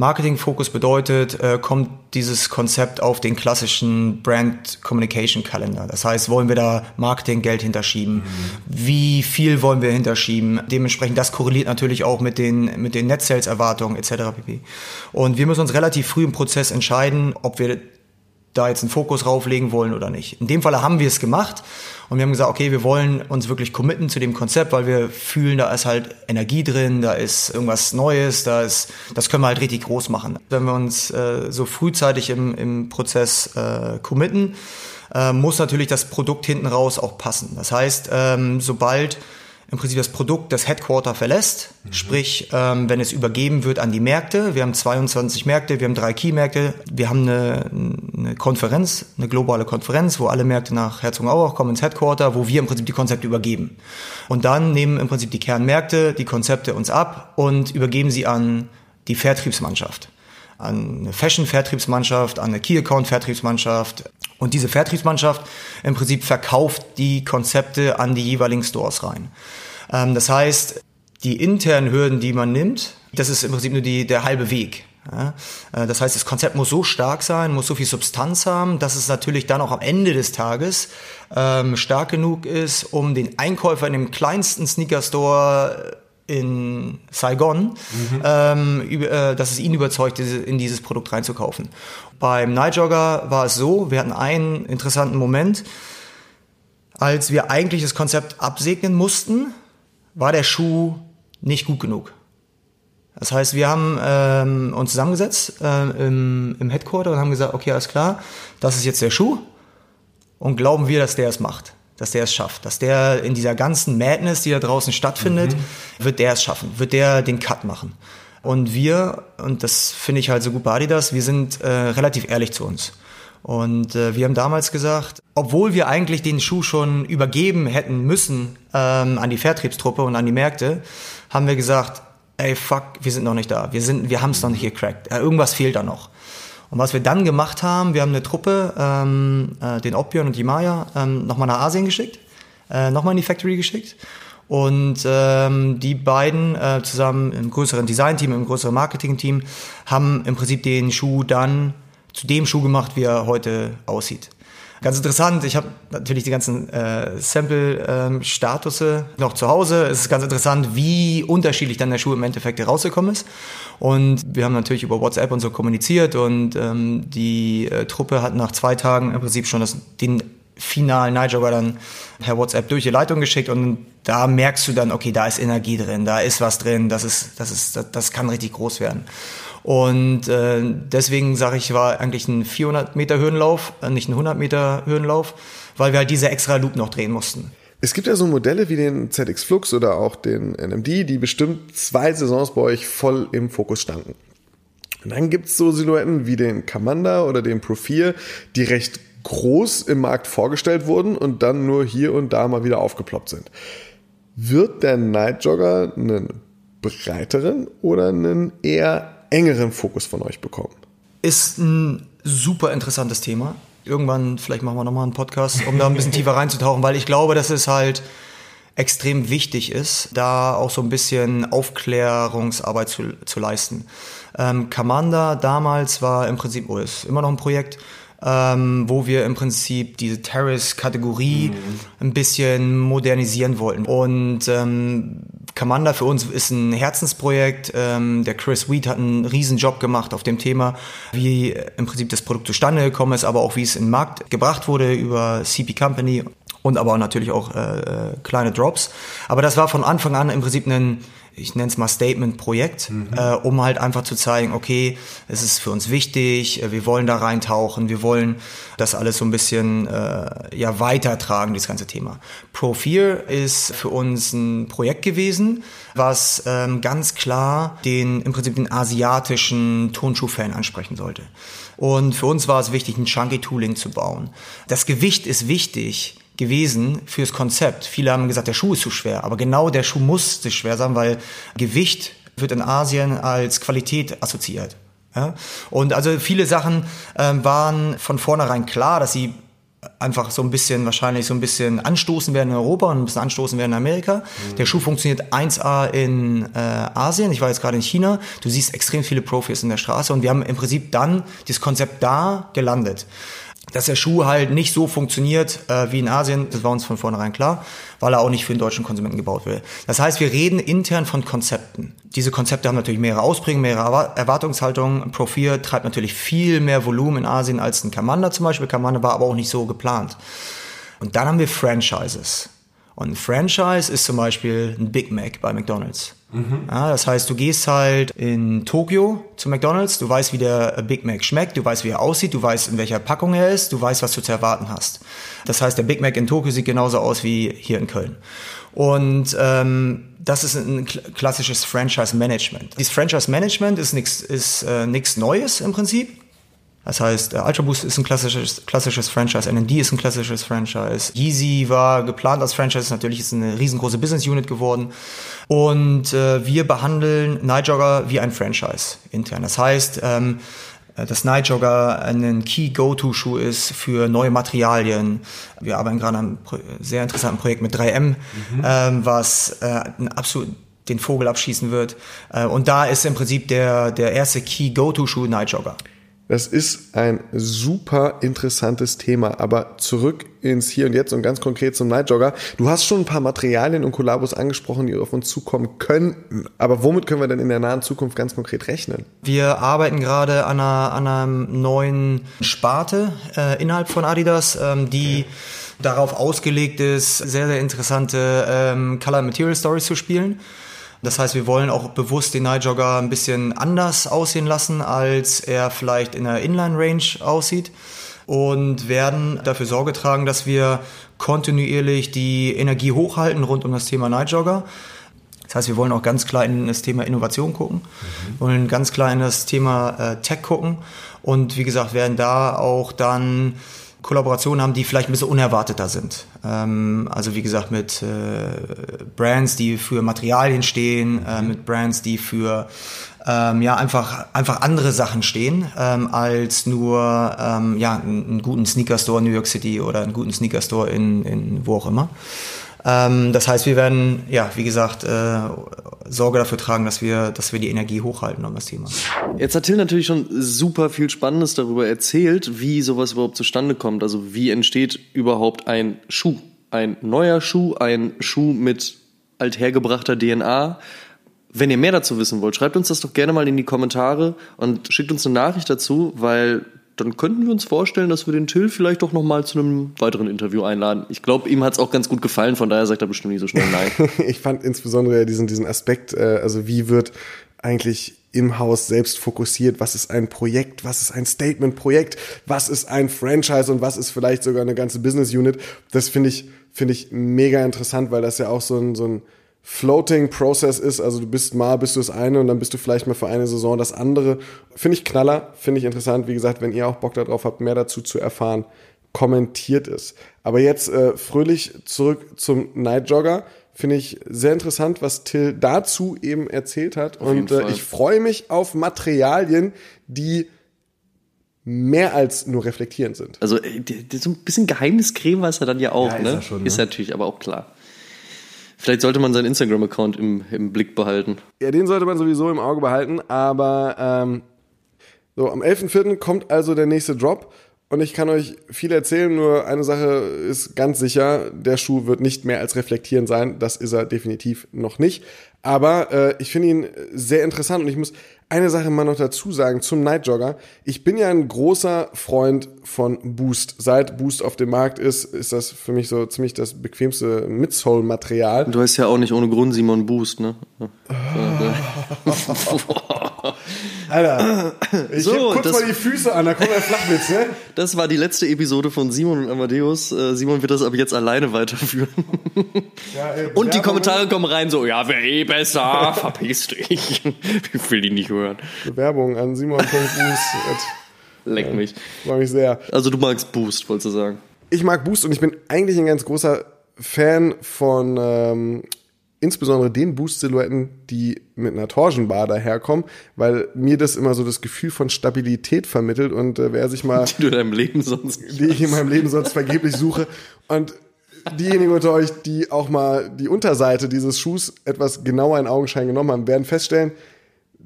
Marketingfokus bedeutet, äh, kommt dieses Konzept auf den klassischen Brand Communication Kalender. Das heißt, wollen wir da Marketinggeld hinterschieben? Mhm. Wie viel wollen wir hinterschieben? Dementsprechend, das korreliert natürlich auch mit den, mit den Net Sales Erwartungen etc. pp. Und wir müssen uns relativ früh im Prozess entscheiden, ob wir da jetzt einen Fokus rauflegen wollen oder nicht. In dem Fall haben wir es gemacht und wir haben gesagt, okay, wir wollen uns wirklich committen zu dem Konzept, weil wir fühlen, da ist halt Energie drin, da ist irgendwas Neues, da ist, das können wir halt richtig groß machen. Wenn wir uns äh, so frühzeitig im, im Prozess äh, committen, äh, muss natürlich das Produkt hinten raus auch passen. Das heißt, ähm, sobald im Prinzip das Produkt das Headquarter verlässt. Mhm. Sprich, ähm, wenn es übergeben wird an die Märkte. Wir haben 22 Märkte, wir haben drei Key-Märkte. Wir haben eine, eine Konferenz, eine globale Konferenz, wo alle Märkte nach Herzogenaurach kommen ins Headquarter, wo wir im Prinzip die Konzepte übergeben. Und dann nehmen im Prinzip die Kernmärkte die Konzepte uns ab und übergeben sie an die Vertriebsmannschaft an eine Fashion-Vertriebsmannschaft, an eine Key-Account-Vertriebsmannschaft. Und diese Vertriebsmannschaft im Prinzip verkauft die Konzepte an die jeweiligen Stores rein. Ähm, das heißt, die internen Hürden, die man nimmt, das ist im Prinzip nur die, der halbe Weg. Ja, äh, das heißt, das Konzept muss so stark sein, muss so viel Substanz haben, dass es natürlich dann auch am Ende des Tages ähm, stark genug ist, um den Einkäufer in dem kleinsten Sneaker-Store in Saigon, mhm. ähm, äh, dass es ihn überzeugt, in dieses Produkt reinzukaufen. Beim Nightjogger war es so, wir hatten einen interessanten Moment, als wir eigentlich das Konzept absegnen mussten, war der Schuh nicht gut genug. Das heißt, wir haben ähm, uns zusammengesetzt äh, im, im Headquarter und haben gesagt, okay, alles klar, das ist jetzt der Schuh und glauben wir, dass der es macht dass der es schafft, dass der in dieser ganzen Madness, die da draußen stattfindet, mhm. wird der es schaffen, wird der den Cut machen. Und wir, und das finde ich halt so gut bei Adidas, wir sind äh, relativ ehrlich zu uns. Und äh, wir haben damals gesagt, obwohl wir eigentlich den Schuh schon übergeben hätten müssen ähm, an die Vertriebstruppe und an die Märkte, haben wir gesagt, ey fuck, wir sind noch nicht da, wir sind, wir haben es noch nicht gecrackt, äh, irgendwas fehlt da noch. Und was wir dann gemacht haben, wir haben eine Truppe, ähm, äh, den Oppion und die Maya, ähm, nochmal nach Asien geschickt, äh, nochmal in die Factory geschickt. Und ähm, die beiden äh, zusammen im größeren Design-Team, im größeren Marketing-Team, haben im Prinzip den Schuh dann zu dem Schuh gemacht, wie er heute aussieht. Ganz interessant, ich habe natürlich die ganzen äh, Sample-Statusse ähm, noch zu Hause. Es ist ganz interessant, wie unterschiedlich dann der Schuh im Endeffekt herausgekommen ist. Und wir haben natürlich über WhatsApp und so kommuniziert und ähm, die äh, Truppe hat nach zwei Tagen im Prinzip schon das, den finalen Nightjogger dann per WhatsApp durch die Leitung geschickt und da merkst du dann, okay, da ist Energie drin, da ist was drin, das ist, das ist, das, das kann richtig groß werden. Und äh, deswegen sage ich, war eigentlich ein 400 Meter Höhenlauf, äh, nicht ein 100 Meter Höhenlauf, weil wir halt diese extra Loop noch drehen mussten. Es gibt ja so Modelle wie den ZX Flux oder auch den NMD, die bestimmt zwei Saisons bei euch voll im Fokus standen. Und dann gibt's so Silhouetten wie den Commander oder den Pro 4, die recht groß im Markt vorgestellt wurden und dann nur hier und da mal wieder aufgeploppt sind. Wird der Night Jogger einen breiteren oder einen eher engeren Fokus von euch bekommen? Ist ein super interessantes Thema. Irgendwann, vielleicht machen wir nochmal einen Podcast, um da ein bisschen [laughs] tiefer reinzutauchen, weil ich glaube, dass es halt extrem wichtig ist, da auch so ein bisschen Aufklärungsarbeit zu, zu leisten. Ähm, Commander damals war im Prinzip, oh, ist immer noch ein Projekt, ähm, wo wir im Prinzip diese Terrace-Kategorie mhm. ein bisschen modernisieren wollten. Und ähm, Commander für uns ist ein Herzensprojekt. Ähm, der Chris Weed hat einen riesen Job gemacht auf dem Thema, wie im Prinzip das Produkt zustande gekommen ist, aber auch wie es in den Markt gebracht wurde über CP Company. und aber natürlich auch äh, äh, kleine Drops. Aber das war von Anfang an im Prinzip ein ich nenne es mal Statement-Projekt, mhm. äh, um halt einfach zu zeigen, okay, es ist für uns wichtig, äh, wir wollen da reintauchen, wir wollen das alles so ein bisschen äh, ja weitertragen, dieses ganze Thema. Pro 4 ist für uns ein Projekt gewesen, was ähm, ganz klar den im Prinzip den asiatischen Tonschuh-Fan ansprechen sollte. Und für uns war es wichtig, ein Chunky Tooling zu bauen. Das Gewicht ist wichtig, gewesen fürs Konzept. Viele haben gesagt, der Schuh ist zu schwer, aber genau der Schuh musste schwer sein, weil Gewicht wird in Asien als Qualität assoziiert. Ja? Und also viele Sachen ähm, waren von vornherein klar, dass sie einfach so ein bisschen, wahrscheinlich so ein bisschen anstoßen werden in Europa und ein bisschen anstoßen werden in Amerika. Mhm. Der Schuh funktioniert 1A in äh, Asien. Ich war jetzt gerade in China. Du siehst extrem viele Profis in der Straße und wir haben im Prinzip dann das Konzept da gelandet dass der Schuh halt nicht so funktioniert äh, wie in Asien, das war uns von vornherein klar, weil er auch nicht für den deutschen Konsumenten gebaut wird. Das heißt, wir reden intern von Konzepten. Diese Konzepte haben natürlich mehrere Ausprägungen, mehrere Erwartungshaltungen. Pro 4 treibt natürlich viel mehr Volumen in Asien als ein Kamanda zum Beispiel. Kamanda war aber auch nicht so geplant. Und dann haben wir Franchises. Und ein Franchise ist zum Beispiel ein Big Mac bei McDonald's. Mhm. Ja, das heißt, du gehst halt in Tokio zu McDonald's, du weißt, wie der Big Mac schmeckt, du weißt, wie er aussieht, du weißt, in welcher Packung er ist, du weißt, was du zu erwarten hast. Das heißt, der Big Mac in Tokio sieht genauso aus wie hier in Köln. Und ähm, das ist ein klassisches Franchise-Management. Dieses Franchise-Management ist nichts ist, äh, Neues im Prinzip. Das heißt, Ultra Boost ist ein klassisches, klassishes Franchise, NND ist ein klassisches Franchise, Yeezy war geplant als Franchise, natürlich ist eine riesengroße Business Unit geworden. Und äh, wir behandeln Nightjogger wie ein Franchise intern. Das heißt, ähm, dass Nightjogger ein Key-Go-To-Schuh ist für neue Materialien. Wir arbeiten gerade an einem sehr interessanten Projekt mit 3M, mhm. ähm, was äh, absolut den Vogel abschießen wird. Äh, und da ist im Prinzip der, der erste Key-Go-To-Schuh Nightjogger. Das ist ein super interessantes Thema. Aber zurück ins Hier und Jetzt und ganz konkret zum Nightjogger. Du hast schon ein paar Materialien und Kollabos angesprochen, die auf uns zukommen könnten. Aber womit können wir denn in der nahen Zukunft ganz konkret rechnen? Wir arbeiten gerade an einer, an einer neuen Sparte äh, innerhalb von Adidas, ähm, die darauf ausgelegt ist, sehr, sehr interessante ähm, Color Material Stories zu spielen. Das heißt, wir wollen auch bewusst den Nightjogger ein bisschen anders aussehen lassen, als er vielleicht in der Inline-Range aussieht und werden dafür Sorge tragen, dass wir kontinuierlich die Energie hochhalten rund um das Thema Nightjogger. Das heißt, wir wollen auch ganz klar in das Thema Innovation gucken, mhm. wollen ganz klar in das Thema äh, Tech gucken und wie gesagt, werden da auch dann Kollaborationen haben, die vielleicht ein bisschen unerwarteter sind. Ähm, also wie gesagt mit äh, Brands, die für Materialien stehen, äh, mit Brands, die für ähm, ja einfach einfach andere Sachen stehen ähm, als nur ähm, ja einen, einen guten Sneaker Store in New York City oder einen guten Sneaker Store in, in wo auch immer. Ähm, das heißt, wir werden, ja, wie gesagt, äh, Sorge dafür tragen, dass wir, dass wir die Energie hochhalten um das Thema. Jetzt hat Till natürlich schon super viel Spannendes darüber erzählt, wie sowas überhaupt zustande kommt. Also wie entsteht überhaupt ein Schuh? Ein neuer Schuh, ein Schuh mit althergebrachter DNA. Wenn ihr mehr dazu wissen wollt, schreibt uns das doch gerne mal in die Kommentare und schickt uns eine Nachricht dazu, weil dann könnten wir uns vorstellen, dass wir den Till vielleicht doch nochmal zu einem weiteren Interview einladen. Ich glaube, ihm hat es auch ganz gut gefallen, von daher sagt er bestimmt nicht so schnell nein. [laughs] ich fand insbesondere diesen, diesen Aspekt, äh, also wie wird eigentlich im Haus selbst fokussiert, was ist ein Projekt, was ist ein Statement-Projekt, was ist ein Franchise und was ist vielleicht sogar eine ganze Business Unit. Das finde ich, finde ich mega interessant, weil das ja auch so ein, so ein Floating Process ist, also du bist mal bist du das eine und dann bist du vielleicht mal für eine Saison das andere. Finde ich knaller, finde ich interessant. Wie gesagt, wenn ihr auch Bock darauf habt, mehr dazu zu erfahren, kommentiert es. Aber jetzt äh, fröhlich zurück zum Night Jogger. Finde ich sehr interessant, was Till dazu eben erzählt hat. Auf und äh, ich freue mich auf Materialien, die mehr als nur reflektierend sind. Also äh, so ein bisschen Geheimniscreme war es ja dann ja auch, ja, ne? Ist, schon, ne? ist natürlich aber auch klar. Vielleicht sollte man seinen Instagram-Account im, im Blick behalten. Ja, den sollte man sowieso im Auge behalten, aber ähm, so, am 11.04. kommt also der nächste Drop und ich kann euch viel erzählen, nur eine Sache ist ganz sicher, der Schuh wird nicht mehr als reflektierend sein, das ist er definitiv noch nicht. Aber äh, ich finde ihn sehr interessant und ich muss eine Sache mal noch dazu sagen zum Night Jogger. Ich bin ja ein großer Freund von Boost. Seit Boost auf dem Markt ist, ist das für mich so ziemlich das bequemste Midsole-Material. Du heißt ja auch nicht ohne Grund Simon Boost, ne? [laughs] Alter, ich So, heb kurz mal die Füße an, da kommt ein Flachwitz, ne? Das war die letzte Episode von Simon und Amadeus. Äh, Simon wird das aber jetzt alleine weiterführen. Ja, ey, Und die Bewerbungen- Kommentare kommen rein so, ja, wäre eh besser, [laughs] verpiss dich. Ich will die nicht hören. Bewerbung an Simon.boost. [laughs] Leck mich. Freue mich sehr. Also du magst Boost, wolltest du sagen. Ich mag Boost und ich bin eigentlich ein ganz großer Fan von ähm, insbesondere den Boost-Silhouetten, die mit einer Torsionbar daherkommen, weil mir das immer so das Gefühl von Stabilität vermittelt und äh, wer sich mal [laughs] Die du in deinem Leben sonst [laughs] die ich in meinem Leben sonst vergeblich suche. Und diejenigen unter euch, die auch mal die Unterseite dieses Schuhs etwas genauer in Augenschein genommen haben, werden feststellen,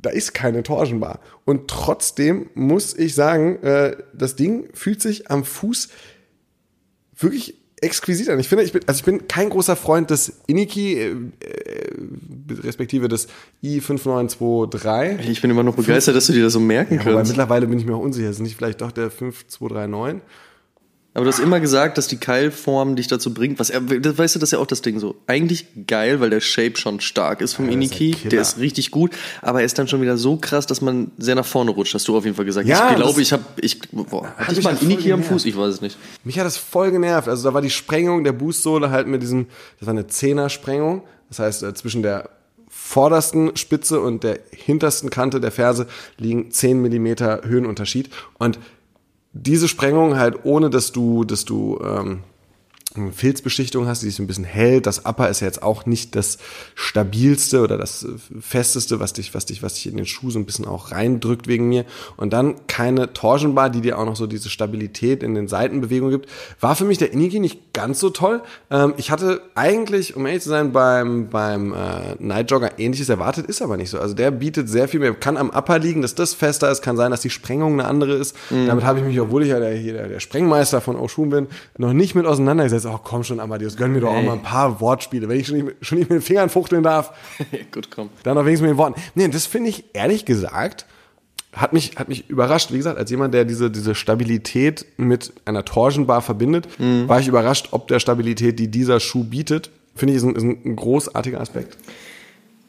da ist keine Torsionbar. Und trotzdem muss ich sagen, äh, das Ding fühlt sich am Fuß wirklich exquisit an. Ich finde, ich bin, also ich bin kein großer Freund des Iniki, äh, äh, respektive des i5923. Ich bin immer noch begeistert, dass du dir das so merken Wobei kannst. mittlerweile bin ich mir auch unsicher. Ist nicht vielleicht doch der 5239? Aber du hast immer gesagt, dass die Keilform dich dazu bringt, was er, weißt du, das ist ja auch das Ding so. Eigentlich geil, weil der Shape schon stark ist vom Ja, ist Iniki, Killer. der ist richtig gut, aber er ist dann schon wieder so krass, dass man sehr nach vorne rutscht, hast du auf jeden Fall gesagt. Ja, ich glaube, ich habe, ich, boah, hatte ich mal ja ein Iniki am. Fuß? Ich weiß es nicht. Mich hat das voll genervt. Also da war die Sprengung der Boostsohle halt mit diesem, das war eine Zehner-Sprengung. Das heißt, äh, zwischen der vordersten Spitze und der hintersten Kante der Ferse liegen 10 Millimeter Höhenunterschied. Und diese Sprengung halt ohne, dass du, dass du ähm, Filzbeschichtung hast, die sich so ein bisschen hält. Das Upper ist ja jetzt auch nicht das stabilste oder das äh, festeste, was dich, was dich, was dich in den Schuh so ein bisschen auch reindrückt wegen mir. Und dann keine Torsionbar, die dir auch noch so diese Stabilität in den Seitenbewegungen gibt. War für mich der Inigi nicht ganz so toll. Ähm, ich hatte eigentlich, um ehrlich zu sein, beim, beim äh, Night Jogger ähnliches erwartet, ist aber nicht so. Also der bietet sehr viel mehr, kann am Upper liegen, dass das fester ist, kann sein, dass die Sprengung eine andere ist. Damit habe ich mich, obwohl ich ja der, hier der, der Sprengmeister von Oshun bin, noch nicht mit auseinandergesetzt. Oh, komm schon, Amadeus, gönn mir doch auch Hey. mal ein paar Wortspiele. Wenn ich schon nicht, mit- schon nicht mit den Fingern fuchteln darf, [laughs] Gut, komm. dann auch wenigstens mit den Worten. Nee, das finde ich ehrlich gesagt, hat mich, hat mich überrascht. Wie gesagt, als jemand, der diese, diese Stabilität mit einer Torsionbar verbindet, war ich überrascht, ob der Stabilität, die dieser Schuh bietet. Finde ich, ist ein, ist ein großartiger Aspekt.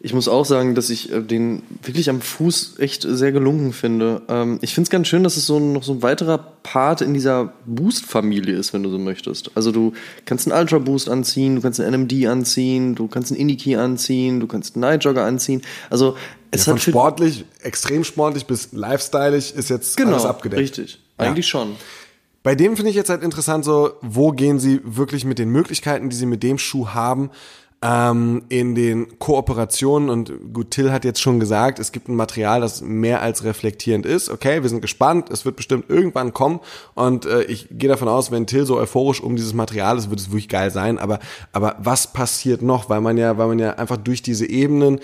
Ich muss auch sagen, dass ich äh, den wirklich am Fuß echt sehr gelungen finde. Ähm, ich finde es ganz schön, dass es so noch so ein weiterer Part in dieser Boost-Familie ist, wenn du so möchtest. Also du kannst einen Ultra Boost anziehen, du kannst einen NMD anziehen, du kannst einen Iniki anziehen, du kannst einen Night Jogger anziehen. Also es Von hat für sportlich, extrem sportlich bis lifestyleig ist jetzt genau alles abgedeckt. richtig, eigentlich schon. Bei dem finde ich jetzt halt interessant so, wo gehen sie wirklich mit den Möglichkeiten, die sie mit dem Schuh haben, ähm, in den Kooperationen und gut, Till hat jetzt schon gesagt, es gibt ein Material, das mehr als reflektierend ist. Okay, wir sind gespannt, es wird bestimmt irgendwann kommen und äh, ich gehe davon aus, wenn Till so euphorisch um dieses Material ist, wird es wirklich geil sein. Aber aber was passiert noch, weil man ja, weil man ja einfach durch diese Ebenen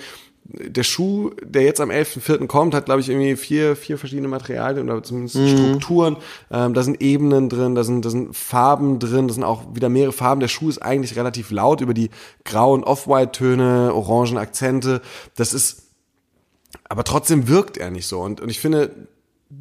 der Schuh, der jetzt am 11.04. kommt, hat, glaube ich, irgendwie vier, vier verschiedene Materialien oder zumindest Strukturen. Ähm, da sind Ebenen drin, da sind, da sind Farben drin, da sind auch wieder mehrere Farben. Der Schuh ist eigentlich relativ laut über die grauen Off-White-Töne, orangen Akzente. Das ist, aber trotzdem wirkt er nicht so. Und, und ich finde,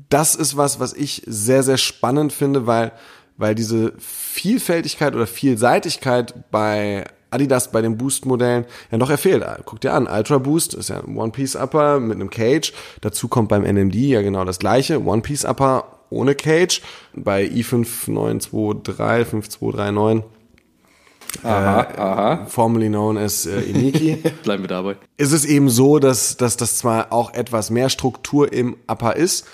das ist was, was ich sehr, sehr spannend finde, weil, weil diese Vielfältigkeit oder Vielseitigkeit bei Adidas bei den Boost-Modellen ja noch erfehlt. Guck dir an, Ultra Boost ist ja ein One-Piece-Upper mit einem Cage. Dazu kommt beim NMD ja genau das gleiche. One-Piece-Upper ohne Cage. Bei i5923, 5239, Aha, aha. formerly known as äh, Iniki. [laughs] Bleiben wir dabei. ist es eben so, dass, dass das zwar auch etwas mehr Struktur im Upper ist,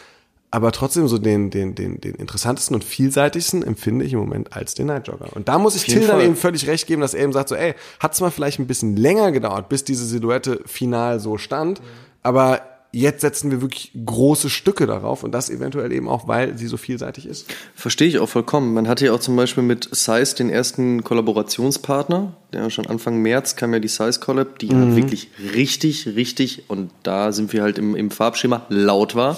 aber trotzdem so den, den, den, den interessantesten und vielseitigsten empfinde ich im Moment als den Night Jogger. Und da muss ich Till dann eben völlig recht geben, dass er eben sagt so, ey, hat zwar vielleicht ein bisschen länger gedauert, bis diese Silhouette final so stand, aber jetzt setzen wir wirklich große Stücke darauf und das eventuell eben auch, weil sie so vielseitig ist. Verstehe ich auch vollkommen. Man hatte ja auch zum Beispiel mit Size den ersten Kollaborationspartner. Der schon Anfang März kam ja die Size Collab, die halt wirklich richtig, richtig, und da sind wir halt im, im Farbschema, laut war.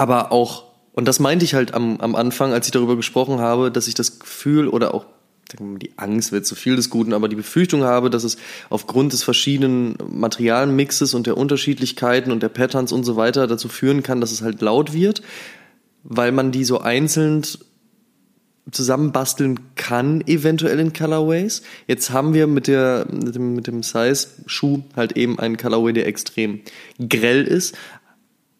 Aber auch, und das meinte ich halt am, am Anfang, als ich darüber gesprochen habe, dass ich das Gefühl oder auch die Angst wird zu viel des Guten, aber die Befürchtung habe, dass es aufgrund des verschiedenen Materialmixes und der Unterschiedlichkeiten und der Patterns und so weiter dazu führen kann, dass es halt laut wird, weil man die so einzeln zusammenbasteln kann, eventuell in Colorways. Jetzt haben wir mit, der, mit dem, mit dem Size-Schuh halt eben einen Colorway, der extrem grell ist,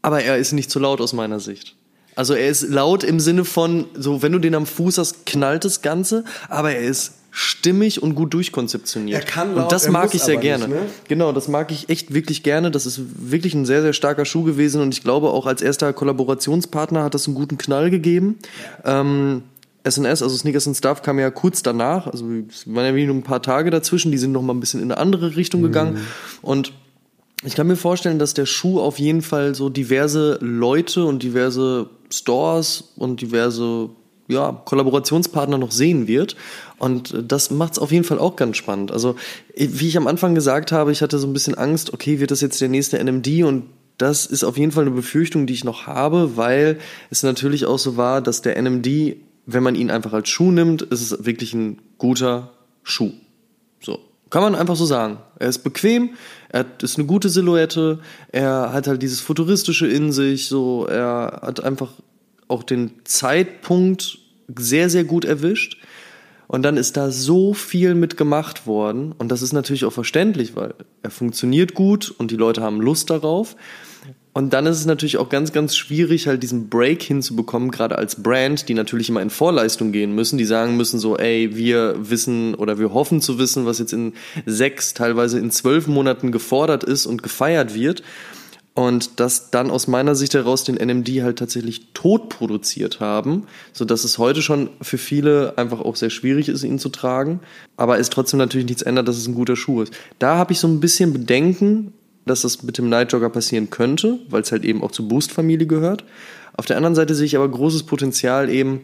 aber er ist nicht zu laut aus meiner Sicht. Also er ist laut im Sinne von, so wenn du den am Fuß hast, knallt das Ganze, aber er ist stimmig und gut durchkonzeptioniert. Er kann laut, und das mag ich sehr gerne. nicht, ne? Genau, das mag ich echt wirklich gerne. Das ist wirklich ein sehr, sehr starker Schuh gewesen und ich glaube auch als erster Kollaborationspartner hat das einen guten Knall gegeben. Ähm, SNS, also Sneakers and Stuff, kam ja kurz danach. Also es waren ja nur ein paar Tage dazwischen. Die sind noch mal ein bisschen in eine andere Richtung gegangen. Und ich kann mir vorstellen, dass der Schuh auf jeden Fall so diverse Leute und diverse Stores und diverse ja, Kollaborationspartner noch sehen wird. Und das macht es auf jeden Fall auch ganz spannend. Also, wie ich am Anfang gesagt habe, ich hatte so ein bisschen Angst, okay, wird das jetzt der nächste NMD? Und das ist auf jeden Fall eine Befürchtung, die ich noch habe, weil es natürlich auch so war, dass der NMD, wenn man ihn einfach als Schuh nimmt, ist es wirklich ein guter Schuh. So. Kann man einfach so sagen. Er ist bequem, er ist eine gute Silhouette, er hat halt dieses Futuristische in sich, so, er hat einfach auch den Zeitpunkt sehr, sehr gut erwischt. Und dann ist da so viel mit gemacht worden. Und das ist natürlich auch verständlich, weil er funktioniert gut und die Leute haben Lust darauf. Und dann ist es natürlich auch ganz, ganz schwierig, halt diesen Break hinzubekommen, gerade als Brand, die natürlich immer in Vorleistung gehen müssen, die sagen müssen so, ey, wir wissen oder wir hoffen zu wissen, was jetzt in sechs, teilweise in zwölf Monaten gefordert ist und gefeiert wird. Und das dann aus meiner Sicht heraus den NMD halt tatsächlich tot produziert haben, so dass es heute schon für viele einfach auch sehr schwierig ist, ihn zu tragen. Aber es trotzdem natürlich nichts ändert, dass es ein guter Schuh ist. Da habe ich so ein bisschen Bedenken, dass das mit dem Night Jogger passieren könnte, weil es halt eben auch zur Boost-Familie gehört. Auf der anderen Seite sehe ich aber großes Potenzial eben,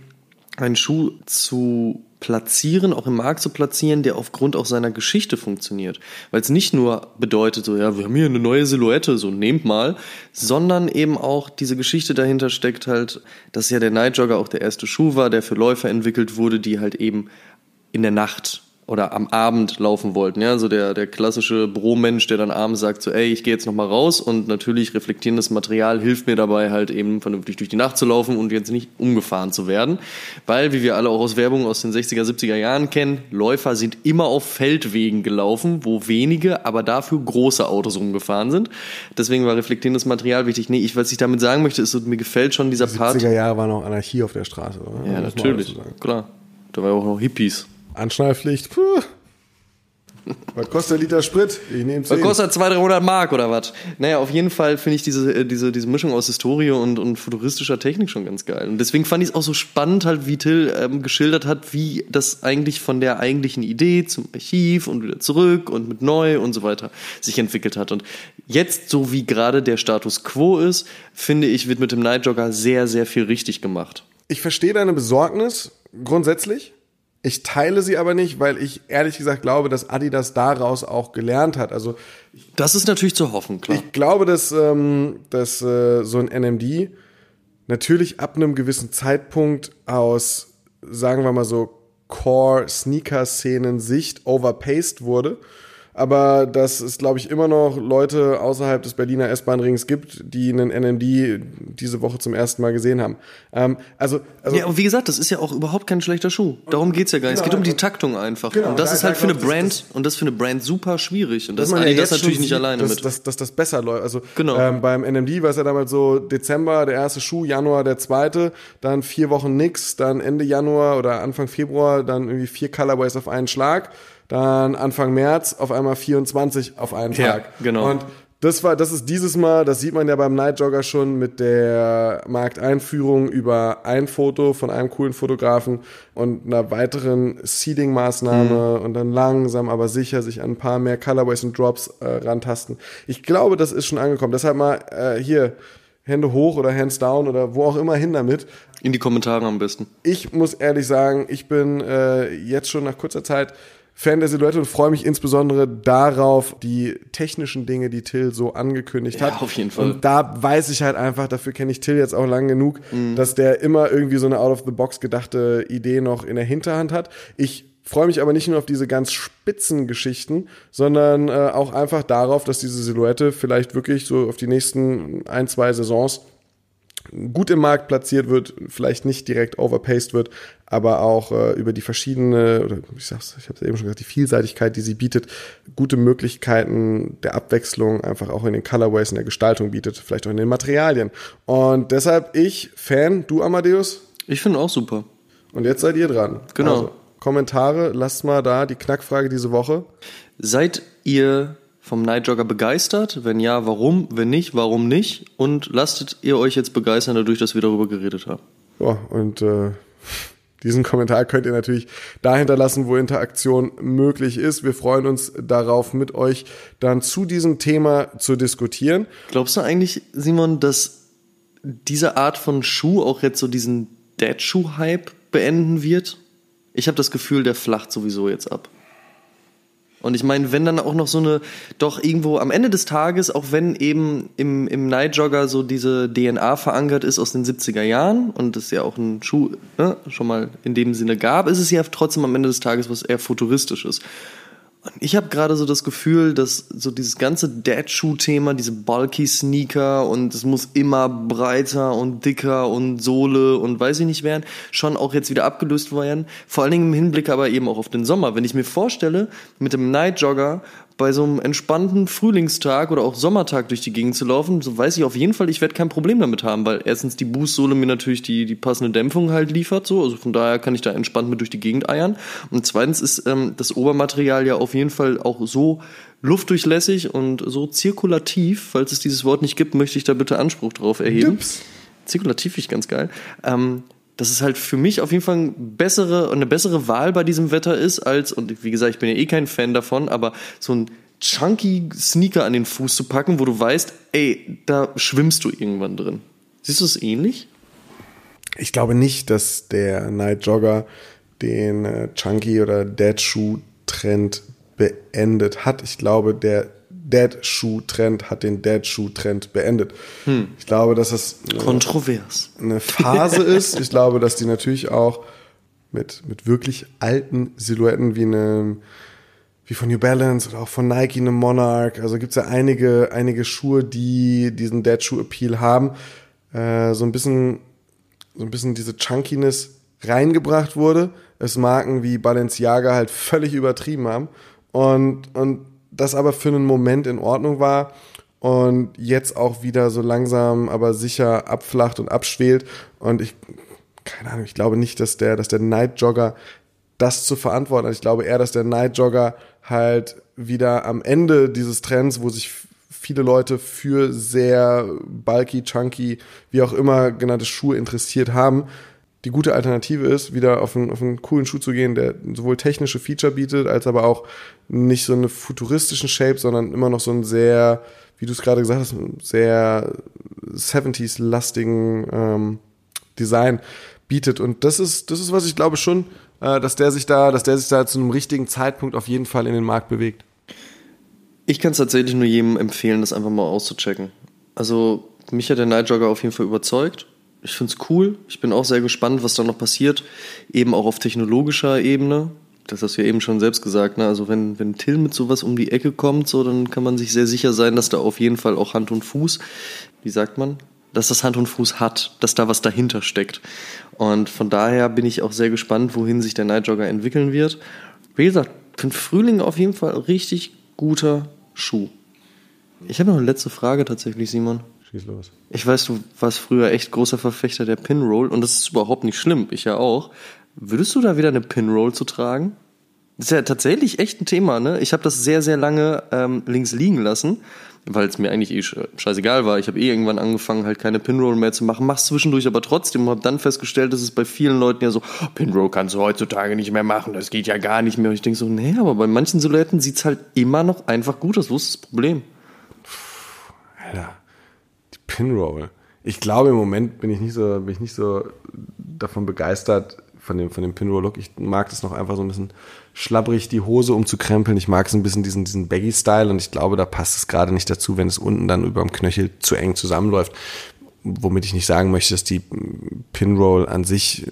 einen Schuh zu platzieren, auch im Markt zu platzieren, der aufgrund auch seiner Geschichte funktioniert. Weil es nicht nur bedeutet, so, ja, wir haben hier eine neue Silhouette, so nehmt mal, sondern eben auch diese Geschichte dahinter steckt halt, dass ja der Night Jogger auch der erste Schuh war, der für Läufer entwickelt wurde, die halt eben in der Nacht oder am Abend laufen wollten. Ja, so der, der klassische Büromensch, der dann abends sagt so, ey, ich gehe jetzt nochmal raus und natürlich reflektierendes Material hilft mir dabei halt eben vernünftig durch die Nacht zu laufen und jetzt nicht umgefahren zu werden. Weil, wie wir alle auch aus Werbung aus den 60er, 70er Jahren kennen, Läufer sind immer auf Feldwegen gelaufen, wo wenige, aber dafür große Autos umgefahren sind. Deswegen war reflektierendes Material wichtig. Nee, ich, was ich damit sagen möchte, ist, so, mir gefällt schon dieser Part. 70er Jahre war noch Anarchie auf der Straße, oder? Ja, natürlich. Klar. Da war ja auch noch Hippies. Anschnallpflicht, puh. Was kostet ein Liter Sprit? Ich nehme Was 10. kostet 200, 300 Mark oder was? Naja, auf jeden Fall finde ich diese, äh, diese, diese Mischung aus Historie und, und futuristischer Technik schon ganz geil. Und deswegen fand ich es auch so spannend, halt, wie Till ähm, geschildert hat, wie das eigentlich von der eigentlichen Idee zum Archiv und wieder zurück und mit neu und so weiter sich entwickelt hat. Und jetzt, so wie gerade der Status quo ist, finde ich, wird mit dem Night Jogger sehr, sehr viel richtig gemacht. Ich verstehe deine Besorgnis grundsätzlich. Ich teile sie aber nicht, weil ich ehrlich gesagt glaube, dass Adidas daraus auch gelernt hat. Also Das ist natürlich zu hoffen, klar. ich glaube, dass, ähm, dass äh, so ein NMD natürlich ab einem gewissen Zeitpunkt aus, sagen wir mal so, Core-Sneaker-Szenen-Sicht overpaced wurde. Aber dass es, glaube ich, immer noch Leute außerhalb des Berliner S-Bahn-Rings gibt, die einen NMD diese Woche zum ersten Mal gesehen haben. Ähm, also, also Ja, aber wie gesagt, das ist ja auch überhaupt kein schlechter Schuh. Darum geht's ja gar nicht. Es geht um die Taktung einfach. Genau, und das da- ist halt für eine Brand das- und das für eine Brand super schwierig. Und das ist ja jetzt natürlich nicht sieht, alleine dass, mit. Dass, dass das besser läuft. Also Genau. ähm, beim NMD war es ja damals so Dezember der erste Schuh, Januar der zweite, dann vier Wochen nix, dann Ende Januar oder Anfang Februar dann irgendwie vier Colorways auf einen Schlag, dann Anfang März auf einmal 24 auf einen Ja, Tag. genau. Und das war, das ist dieses Mal, das sieht man ja beim Night Jogger schon mit der Markteinführung über ein Foto von einem coolen Fotografen und einer weiteren Seeding-Maßnahme und dann langsam, aber sicher sich an ein paar mehr Colorways und Drops äh, rantasten. Ich glaube, das ist schon angekommen. Deshalb mal äh, hier Hände hoch oder Hands down oder wo auch immer hin damit. In die Kommentare am besten. Ich muss ehrlich sagen, ich bin äh, jetzt schon nach kurzer Zeit Fan der Silhouette und freue mich insbesondere darauf, die technischen Dinge, die Till so angekündigt Ja, hat. auf jeden Fall. Und da weiß ich halt einfach, dafür kenne ich Till jetzt auch lang genug, dass der immer irgendwie so eine out of the box gedachte Idee noch in der Hinterhand hat. Ich freue mich aber nicht nur auf diese ganz spitzen Geschichten, sondern äh, auch einfach darauf, dass diese Silhouette vielleicht wirklich so auf die nächsten ein, zwei Saisons gut im Markt platziert wird, vielleicht nicht direkt overpaced wird, aber auch äh, über die verschiedene, oder ich sag's, ich habe es eben schon gesagt, die Vielseitigkeit, die sie bietet, gute Möglichkeiten der Abwechslung einfach auch in den Colorways, in der Gestaltung bietet, vielleicht auch in den Materialien. Und deshalb ich Fan, du Amadeus? Ich finde auch super. Und jetzt seid ihr dran. Genau. Also, Kommentare, lasst mal da die Knackfrage diese Woche. Seid ihr vom Night Jogger begeistert? Wenn ja, warum? Wenn nicht, warum nicht? Und lasst ihr euch jetzt begeistern dadurch, dass wir darüber geredet haben? Ja, und äh, diesen Kommentar könnt ihr natürlich da hinterlassen, wo Interaktion möglich ist. Wir freuen uns darauf, mit euch dann zu diesem Thema zu diskutieren. Glaubst du eigentlich, Simon, dass diese Art von Schuh auch jetzt so diesen Dead-Schuh-Hype beenden wird? Ich habe das Gefühl, der flacht sowieso jetzt ab. Und ich meine, wenn dann auch noch so eine, doch irgendwo am Ende des Tages, auch wenn eben im, im Night Jogger so diese DNA verankert ist aus den 70er Jahren und es ja auch ein Schuh ne, schon mal in dem Sinne gab, ist es ja trotzdem am Ende des Tages was eher futuristisches. Und ich habe gerade so das Gefühl, dass so dieses ganze Dad-Shoe-Thema, diese bulky Sneaker und es muss immer breiter und dicker und Sohle und weiß ich nicht werden, schon auch jetzt wieder abgelöst werden. Vor allen Dingen im Hinblick aber eben auch auf den Sommer. Wenn ich mir vorstelle, mit dem Night Jogger bei so einem entspannten Frühlingstag oder auch Sommertag durch die Gegend zu laufen, so weiß ich auf jeden Fall, ich werde kein Problem damit haben, weil erstens die Boostsohle mir natürlich die, die passende Dämpfung halt liefert, so, also von daher kann ich da entspannt mit durch die Gegend eiern. Und zweitens ist ähm, das Obermaterial ja auf jeden Fall auch so luftdurchlässig und so zirkulativ, falls es dieses Wort nicht gibt, möchte ich da bitte Anspruch drauf erheben. Dips. Zirkulativ finde ich ganz geil. Ähm, dass es halt für mich auf jeden Fall eine bessere, eine bessere Wahl bei diesem Wetter ist, als, und wie gesagt, ich bin ja eh kein Fan davon, aber so ein chunky Sneaker an den Fuß zu packen, wo du weißt, ey, da schwimmst du irgendwann drin. Siehst du es ähnlich? Ich glaube nicht, dass der Night Jogger den äh, Chunky oder Dead Shoe Trend beendet hat. Ich glaube, der Dead Shoe Trend hat den Dead Shoe Trend beendet. Ich glaube, dass es eine, Kontrovers. eine Phase [laughs] ist. Ich glaube, dass die natürlich auch mit, mit wirklich alten Silhouetten wie einem wie von New Balance oder auch von Nike eine Monarch. Also gibt's ja einige, einige Schuhe, die diesen Dead Shoe Appeal haben. Äh, so ein bisschen, so ein bisschen diese Chunkiness reingebracht wurde. Es Marken wie Balenciaga halt völlig übertrieben haben. Und, und das aber für einen Moment in Ordnung war und jetzt auch wieder so langsam, aber sicher abflacht und abschwelt. Und ich, keine Ahnung, ich glaube nicht, dass der, dass der Night Jogger das zu verantworten hat. Ich glaube eher, dass der Night Jogger halt wieder am Ende dieses Trends, wo sich viele Leute für sehr bulky, chunky, wie auch immer genannte Schuhe interessiert haben, die gute Alternative ist, wieder auf einen, auf einen coolen Schuh zu gehen, der sowohl technische Feature bietet, als aber auch nicht so eine futuristischen Shape, sondern immer noch so einen sehr, wie du es gerade gesagt hast, sehr 70s-lastigen ähm, Design bietet. Und das ist, das ist, was ich glaube schon, äh, dass der sich da, dass der sich da zu einem richtigen Zeitpunkt auf jeden Fall in den Markt bewegt. Ich kann es tatsächlich nur jedem empfehlen, das einfach mal auszuchecken. Also, mich hat der Night Jogger auf jeden Fall überzeugt. Ich finde es cool. Ich bin auch sehr gespannt, was da noch passiert. Eben auch auf technologischer Ebene. Das hast du ja eben schon selbst gesagt. Ne? Also wenn, wenn Till mit sowas um die Ecke kommt, so, dann kann man sich sehr sicher sein, dass da auf jeden Fall auch Hand und Fuß, wie sagt man, dass das Hand und Fuß hat, dass da was dahinter steckt. Und von daher bin ich auch sehr gespannt, wohin sich der Night Jogger entwickeln wird. Wie gesagt, für den Frühling auf jeden Fall richtig guter Schuh. Ich habe noch eine letzte Frage tatsächlich, Simon. Schieß los. Ich weiß, du warst früher echt großer Verfechter der Pinroll und das ist überhaupt nicht schlimm, ich ja auch. Würdest du da wieder eine Pinroll zu tragen? Das ist ja tatsächlich echt ein Thema, ne? Ich habe das sehr, sehr lange ähm, links liegen lassen, weil es mir eigentlich eh sche- scheißegal war. Ich habe eh irgendwann angefangen, halt keine Pinroll mehr zu machen, mach's zwischendurch aber trotzdem und habe dann festgestellt, dass es bei vielen Leuten ja so, "Oh, Pinroll kannst du heutzutage nicht mehr machen, das geht ja gar nicht mehr. Und ich denke so, nee, aber bei manchen Silhouetten sieht's halt immer noch einfach gut aus. Wo ist das Problem? Alter, Pinroll. Ich glaube, im Moment bin ich nicht so, bin ich nicht so davon begeistert von dem, von dem Pinroll-Look. Ich mag das noch einfach so ein bisschen schlabbrig, die Hose umzukrempeln. Ich mag so ein bisschen diesen, diesen Baggy-Style und ich glaube, da passt es gerade nicht dazu, wenn es unten dann über dem Knöchel zu eng zusammenläuft. womit ich nicht sagen möchte, dass die Pinroll an sich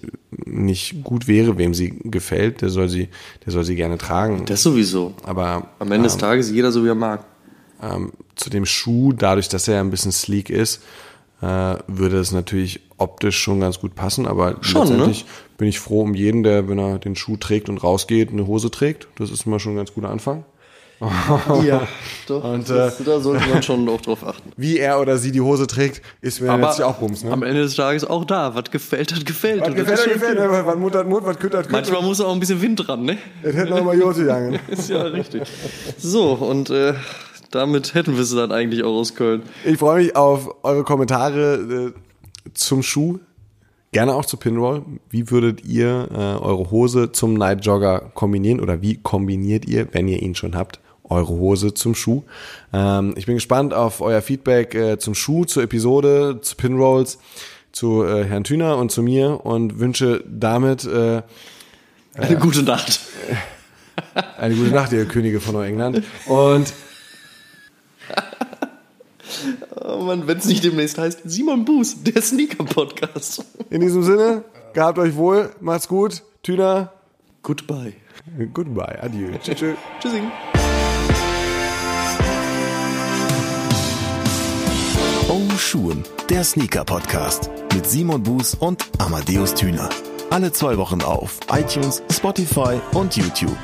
nicht gut wäre, wem sie gefällt, der soll sie, der soll sie gerne tragen. Das sowieso. Aber Am Ende des Tages jeder so, wie er mag. Ähm, zu dem Schuh, dadurch, dass er ein bisschen sleek ist, äh, würde es natürlich optisch schon ganz gut passen. Aber Schon, ne? letztendlich bin ich froh um jeden, der, wenn er den Schuh trägt und rausgeht, eine Hose trägt. Das ist immer schon ein ganz guter Anfang. [laughs] Ja, doch. Und, das, da sollte man schon auch drauf achten. [laughs] Wie er oder sie die Hose trägt, ist mir letztlich auch Bums. Ne? am Ende des Tages auch da. Was gefällt, hat gefällt. Was gefällt, schon gefällt. Ne? Was Mut hat Mut, was Kütt hat Kütt. Manchmal muss auch ein bisschen Wind dran, ne? Das hätte noch mal Jote gegangen. [laughs] Ist ja richtig. So, und äh, damit hätten wir es dann eigentlich auch aus Köln. Ich freue mich auf eure Kommentare äh, zum Schuh. Gerne auch zu Pinroll. Wie würdet ihr äh, eure Hose zum Night Jogger kombinieren oder wie kombiniert ihr, wenn ihr ihn schon habt, eure Hose zum Schuh? Ähm, ich bin gespannt auf euer Feedback äh, zum Schuh, zur Episode, zu Pinrolls, zu äh, Herrn Thüner und zu mir und wünsche damit äh, Eine gute Nacht. [laughs] eine gute Nacht, ihr Könige von Neuengland. Und [laughs] Oh Mann, wenn es nicht demnächst heißt, Simon Buß, der Sneaker-Podcast. in diesem Sinne, gehabt euch wohl, macht's gut. Thüner, Goodbye. goodbye, adieu. Tschüss. tschüss. Tschüssing. Oh Schuhen, der Sneaker-Podcast mit Simon Buß und Amadeus Thüner. Alle zwei Wochen auf iTunes, Spotify und YouTube.